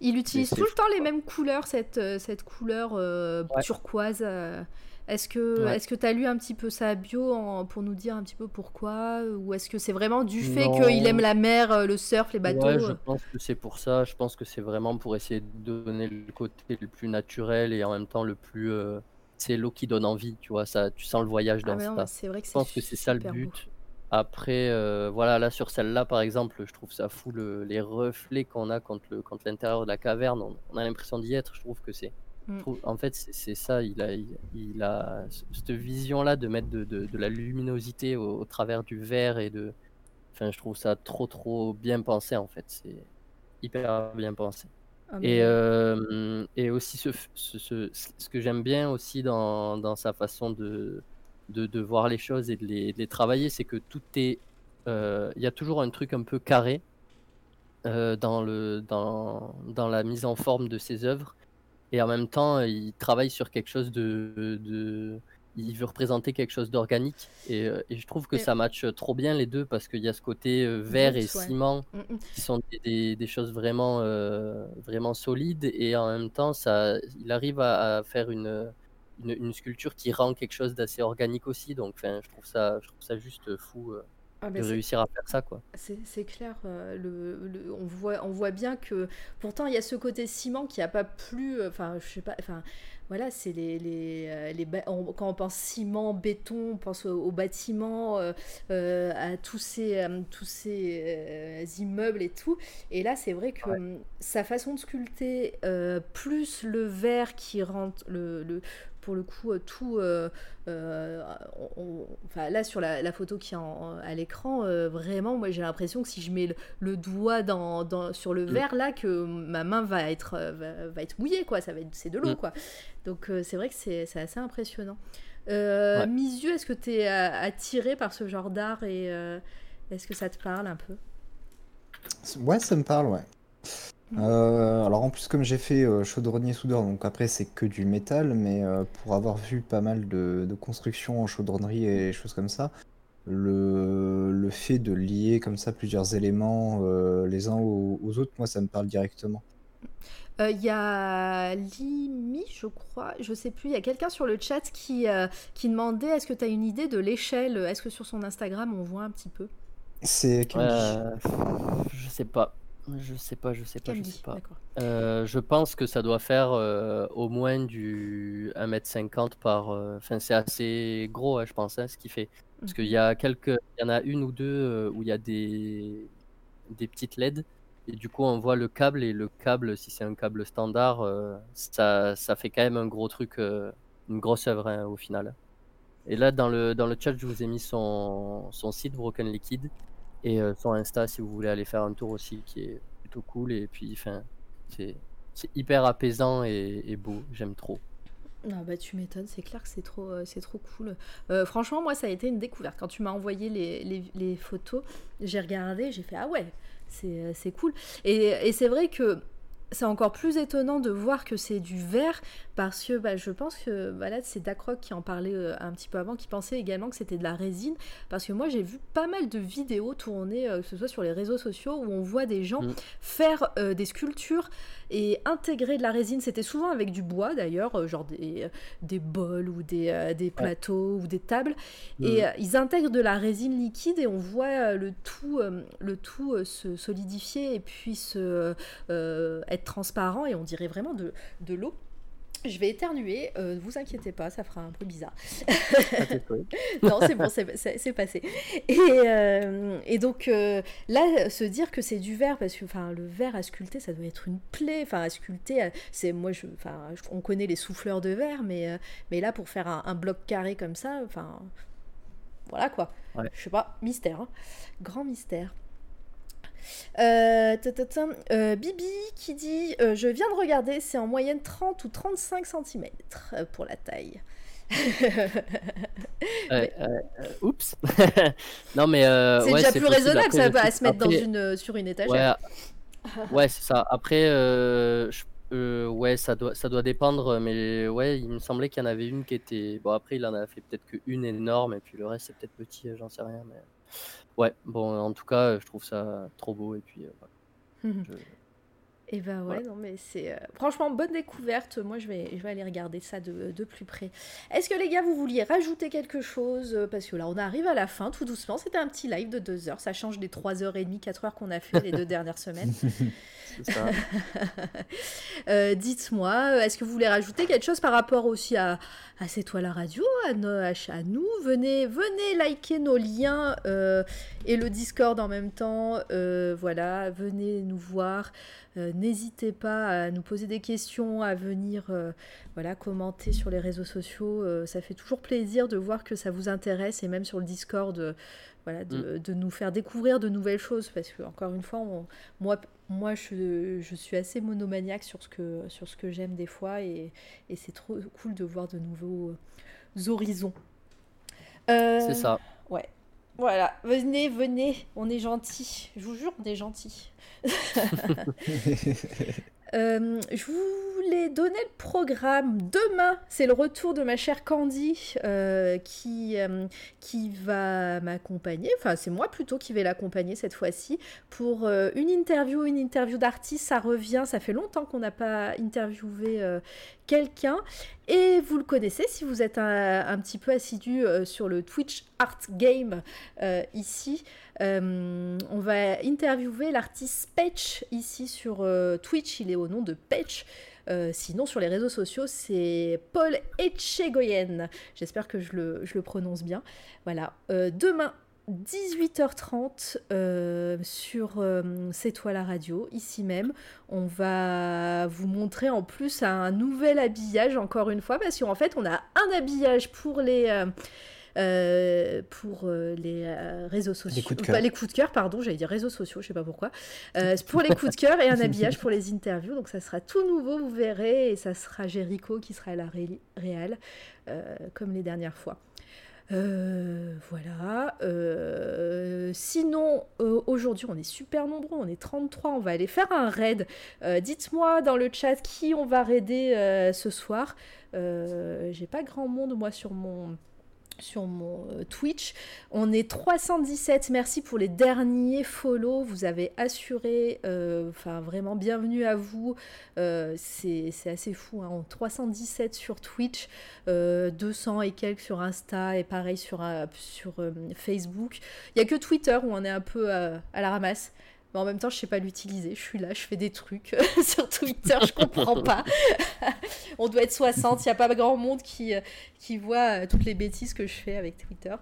Il utilise tout le temps les mêmes couleurs, cette, euh, cette couleur euh, Ouais. turquoise. euh. Est-ce que Ouais. est-ce que tu as lu un petit peu sa bio en- pour nous dire un petit peu pourquoi Ou est-ce que c'est vraiment du fait qu'il aime la mer, euh, le surf, les bateaux Ouais, je euh? pense que c'est pour ça. Je pense que c'est vraiment pour essayer de donner le côté le plus naturel et en même temps le plus. euh, C'est l'eau qui donne envie, tu vois. Ça, tu sens le voyage Ah dans non, ça. vrai que Je pense que c'est ça le beau. but. Après, euh, voilà, là sur celle-là, par exemple, je trouve ça fou le- les reflets qu'on a contre l'intérieur de la caverne. On, on a l'impression d'y être. Je trouve que c'est. Mm. en fait, c'est ça. Il a, il, il a cette vision-là de mettre de, de- de la luminosité au, au travers du verre et de. Enfin, je trouve ça trop, trop bien pensé en fait. C'est hyper bien pensé. Ah, mais- Et, euh, et aussi ce, ce, ce- ce que j'aime bien aussi dans, dans sa façon de, de, de voir les choses et de les, de les travailler, c'est que tout est... euh, Il y a toujours un truc un peu carré euh, dans, le, dans, dans la mise en forme de ses œuvres. Et en même temps, il travaille sur quelque chose de... de il veut représenter quelque chose d'organique. Et, euh, et je trouve que ça matche trop bien les deux parce qu'il y a ce côté euh, verre et Brut, ouais. ciment Mm, mm. qui sont des, des- des choses vraiment, euh, vraiment solides et en même temps, ça, il arrive à, à faire une, une, une sculpture qui rend quelque chose d'assez organique aussi. Donc, je trouve ça, je trouve ça juste fou euh, Ah, de réussir à faire ça, quoi. C'est clair, euh, le, le- on, voit, on voit bien que pourtant il y a ce côté ciment qui a pas plu, euh, enfin je sais pas, enfin voilà, c'est les, les, euh, les on- quand on pense ciment, béton, on pense au, au bâtiment, euh, euh, à tous ces, tous ces immeubles et tout. Et là, c'est vrai que sa façon de sculpter, plus le verre qui rentre, le, le- pour le coup, euh, tout. euh, euh, on- enfin, là, sur la, la photo qui est en- à l'écran, vraiment, moi j'ai l'impression que si je mets le, le doigt dans, dans- sur le Mm. verre, là, que ma main va être, va, va être mouillée, quoi. Ça va être, c'est de l'eau, Mm. quoi. Donc, c'est vrai que c'est c'est assez impressionnant. Euh, Ouais. Est-ce que tu es attiré par ce genre d'art et euh, est-ce que ça te parle un peu? Ouais, ça me parle, ouais. Euh, alors en plus comme j'ai fait euh, chaudronnier soudeur, donc après c'est que du métal, mais euh, pour avoir vu pas mal de, de constructions en chaudronnerie et choses comme ça, le, le fait de lier comme ça plusieurs éléments euh, les uns aux, aux autres, moi ça me parle directement. Euh, Il y a Limi, je crois, je sais plus, il y a quelqu'un sur le chat qui, euh, qui demandait est-ce que tu as une idée de l'échelle? Est-ce que sur son Instagram on voit un petit peu? C'est Kenji. Euh, je sais pas. Je sais pas, je sais pas, je Kenji, sais pas. Euh, je pense que ça doit faire euh, au moins du 1m50 par. euh, Enfin, c'est assez gros, hein, je pense, hein, ce qu'il fait. Parce qu'il y a quelques. Il y en a une ou deux où il y a des, des petites LED. Et du coup, on voit le câble. Et le câble, si c'est un câble standard, ça, ça fait quand même un gros truc, une grosse œuvre hein, au final. Et là, dans le, dans le chat, je vous ai mis son, son site Broken Liquid et euh, son Insta si vous voulez aller faire un tour aussi, qui est plutôt cool. Et puis, enfin, c'est hyper apaisant et, et beau. J'aime trop. Ah bah tu m'étonnes, c'est clair que c'est trop, euh, c'est trop cool. Euh, franchement, moi, ça a été une découverte. Quand tu m'as envoyé les, les- photos, j'ai regardé, j'ai fait ah ouais, c'est c'est cool. Et, et c'est vrai que c'est encore plus étonnant de voir que c'est du verre parce que bah, je pense que voilà, c'est Dacroc qui en parlait euh, un petit peu avant, qui pensait également que c'était de la résine. Parce que moi, j'ai vu pas mal de vidéos tournées, euh, que ce soit sur les réseaux sociaux, où on voit des gens Mm. faire euh, des sculptures et intégrer de la résine. C'était souvent avec du bois d'ailleurs, euh, genre des, des bols ou des, euh, des plateaux ou des tables. Et Mhm. euh, ils intègrent de la résine liquide et on voit euh, le tout, euh, le tout euh, se solidifier et puis se, euh, être transparent et on dirait vraiment de, de l'eau. Je vais éternuer, euh, ne vous inquiétez pas, ça fera un peu bizarre. non, c'est bon, c'est- passé. Et, euh, et donc euh, là, se dire que c'est du verre, parce que enfin, le verre à sculpter, ça doit être une plaie. Enfin, à sculpter, euh, c'est moi, je, enfin, je- on connaît les souffleurs de verre, mais, euh, mais là, pour faire un, un bloc carré comme ça, enfin, voilà quoi. Ouais. Je sais pas, mystère, hein. grand mystère. Euh, euh, Bibi qui dit euh, Je viens de regarder, c'est en moyenne 30 ou 35 cm pour la taille. Euh, oups. non, mais. c'est ouais, déjà plus raisonnable, Après, ça va sais- se mettre dans après- une, sur une étagère. ouais, c'est ça. Après, je- euh, ouais, ça doit, ça doit dépendre, mais ouais, il me semblait qu'il y en avait une qui était. Bon, après, il en a fait peut-être qu'une énorme, et puis le reste, c'est peut-être petit, j'en sais rien. Mais ouais, bon, en tout cas, je trouve ça trop beau, et puis. euh, voilà. Je- Et bah ouais, non mais c'est euh, franchement bonne découverte. Moi je vais, je vais aller regarder ça de, de plus près. Est-ce que les gars vous vouliez rajouter quelque chose Euh, Parce que là on arrive à la fin tout doucement. C'était un petit live de 2 heures. Ça change des 3h30, 4 heures qu'on a fait les deux dernières semaines. Euh, Dites-moi, est-ce que vous voulez rajouter quelque chose par rapport aussi à, à C'est toi la radio, à, nos- à, à nous? Venez, venez liker nos liens euh, et le Discord en même temps. Euh, voilà, venez nous voir. Euh, N'hésitez pas à nous poser des questions, à venir euh, voilà, commenter sur les réseaux sociaux. Euh, ça fait toujours plaisir de voir que ça vous intéresse et même sur le Discord. voilà, de, de nous faire découvrir de nouvelles choses parce que encore une fois on- moi moi je, je suis assez monomaniaque sur ce que sur ce que j'aime des fois et, et c'est trop cool de voir de nouveaux horizons C'est ça. ouais voilà venez venez on est gentils je vous jure on est gentils Euh, je voulais donner le programme. Demain, c'est le retour de ma chère Candy euh, qui, euh, qui va m'accompagner. Enfin, c'est moi plutôt qui vais l'accompagner cette fois-ci pour une interview, une interview d'artiste. Ça revient, ça fait longtemps qu'on n'a pas interviewé quelqu'un. Et vous le connaissez si vous êtes un, petit peu assidu euh, sur le Twitch Art Game euh, ici. Euh, on va interviewer l'artiste Petch ici sur Twitch. Il est au nom de Petch. Euh, sinon, sur les réseaux sociaux, c'est Paul Etchegoyen. J'espère que je le, je le prononce bien. Voilà. Demain, 18h30 euh, sur euh, C'est toi la radio, ici même. On va vous montrer en plus un nouvel habillage, encore une fois, parce qu'en fait, on a un habillage pour les. euh, pour les réseaux sociaux, coups de les coups de cœur, pardon, j'allais dire réseaux sociaux, je sais pas pourquoi. Pour les coups de cœur et un habillage pour les interviews, donc ça sera tout nouveau, vous verrez, et ça sera Jericho qui sera à la ré- réal, euh, comme les dernières fois. Euh, voilà. Euh, sinon, euh, aujourd'hui, on est super nombreux, on est 33, on va aller faire un raid. Dites-moi dans le chat qui on va raider ce soir. J'ai pas grand monde, moi, sur mon sur mon euh, Twitch. On est 317. Merci pour les derniers follow. Vous avez assuré. euh, Enfin, vraiment, bienvenue à vous. Euh, C'est assez fou. Hein. 317 sur Twitch, euh, 200 et quelques sur Insta et pareil sur, sur Facebook. Il n'y a que Twitter où on est un peu à la ramasse. Mais en même temps, je sais pas l'utiliser. Je suis là, je fais des trucs sur Twitter, je comprends pas. On doit être 60, il n'y a pas grand monde qui, euh, qui voit euh, toutes les bêtises que je fais avec Twitter.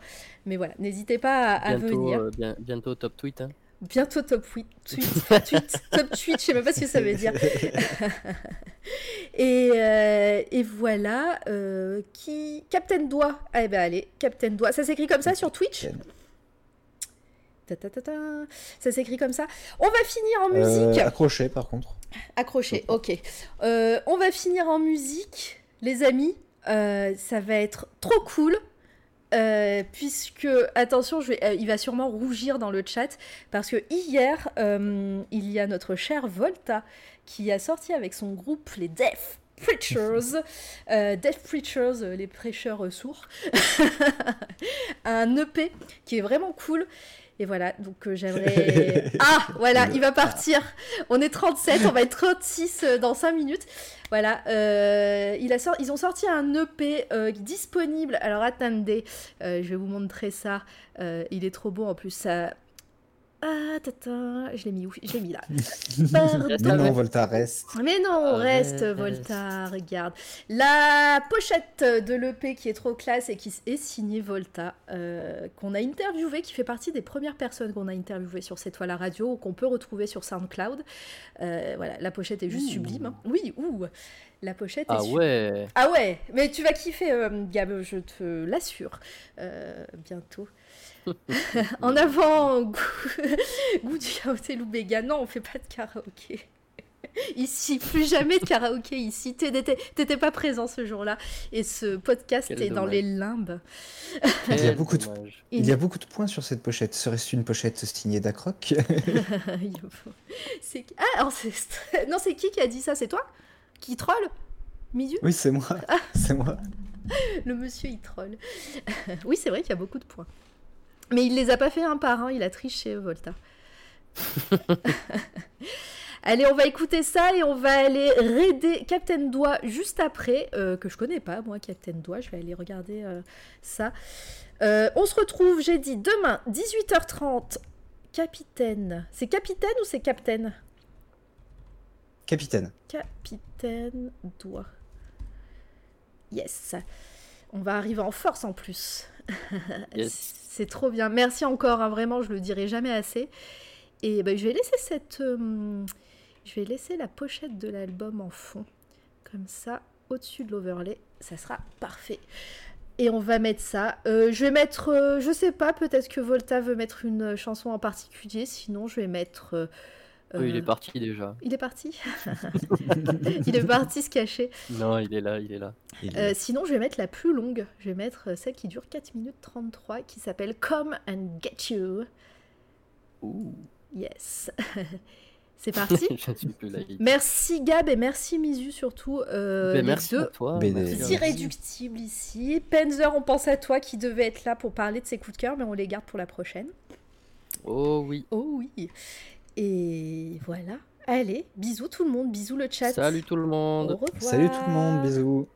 Mais voilà, n'hésitez pas à, à Bientôt, venir. euh, bien- bientôt top tweet. hein. Bientôt top tweet, tweet, tweet, top tweet, je sais même pas ce que ça veut dire. et, euh, et voilà, euh, qui Captain Doigt. Ah, eh ben allez, Captain Doigt. Ça s'écrit comme ça sur Twitch? Ta, ta, ta, ta. Ça s'écrit comme ça. On va finir en Euh, musique. accroché par contre. Accroché, ok. Euh, on va finir en musique, les amis. Euh, ça va être trop cool. puisque, attention, je vais, il va sûrement rougir dans le chat, parce que hier, il y a notre cher Volta qui a sorti avec son groupe les Deaf Preachers, euh, Deaf Preachers, euh, les prêcheurs euh, sourds, un EP qui est vraiment cool. Et voilà, donc euh, j'aimerais. Ah, voilà, il va partir. On est 37, on va être 36 euh, dans 5 minutes. Voilà, euh, il a sor- ils ont sorti un EP disponible. Alors attendez, je vais vous montrer ça. Il est trop beau en plus. Ça... Ah, tata, je l'ai mis où? Je l'ai mis là. Pardon. Mais non, Volta reste. Mais non, reste Reste. Volta, regarde. La pochette de l'EP qui est trop classe et qui est signée Volta, euh, qu'on a interviewé, qui fait partie des premières personnes qu'on a interviewées sur cette toile à radio, ou qu'on peut retrouver sur SoundCloud. Euh, voilà, la pochette est juste Ouh. sublime. hein. Oui, ouh, la pochette Ah est ouais. Ah ouais, mais tu vas kiffer, euh, Gab, je te l'assure. Euh, bientôt. en avant, goût, goût du karaoké Loubega. Non, on fait pas de karaoké. Ici, plus jamais de karaoké ici. T'étais pas présent ce jour-là. Et ce podcast Quel est dans les limbes. Il y, a beaucoup de... dommage. il y a beaucoup de points sur cette pochette. Serait-ce une pochette signée d'Acroc ah, alors non, c'est qui qui a dit ça? C'est toi? Qui troll? Midu? Oui, c'est moi. C'est moi. Le monsieur, il troll. oui, c'est vrai qu'il y a beaucoup de points. Mais il les a pas fait un par un, il a triché, Volta. Allez, on va écouter ça et on va aller raider Captain Doigt juste après, euh, que je connais pas, moi, Captain Doigt. Je vais aller regarder euh, ça. Euh, on se retrouve, j'ai dit, demain, 18h30. Capitaine. C'est capitaine ou c'est capitaine Capitaine. Capitaine Doigt. Yes. On va arriver en force en plus. Yes. C'est trop bien. Merci encore, hein, vraiment, je le dirai jamais assez. Et ben, je vais laisser cette. euh, je vais laisser la pochette de l'album en fond. Comme ça, au-dessus de l'overlay. Ça sera parfait. Et on va mettre ça. Euh, je vais mettre. euh, je sais pas, peut-être que Volta veut mettre une chanson en particulier. Sinon, je vais mettre. Euh, Oui, il euh, est parti déjà. il est parti Il est parti se cacher. Non, il est là, il est là. Euh, sinon, je vais mettre la plus longue. Je vais mettre euh, celle qui dure 4 minutes 33, qui s'appelle Come and Get You. Yes. C'est parti. Merci Gab et merci Misu surtout. euh, Ben, les merci deux. à toi. Ben, merci C'est à vous. irréductible ici. Penzer, on pense à toi qui devait être là pour parler de ses coups de cœur, mais on les garde pour la prochaine. Oh oui. Oh oui. Et voilà. Allez, bisous tout le monde, bisous le chat. Salut tout le monde. Au revoir. Salut tout le monde, bisous.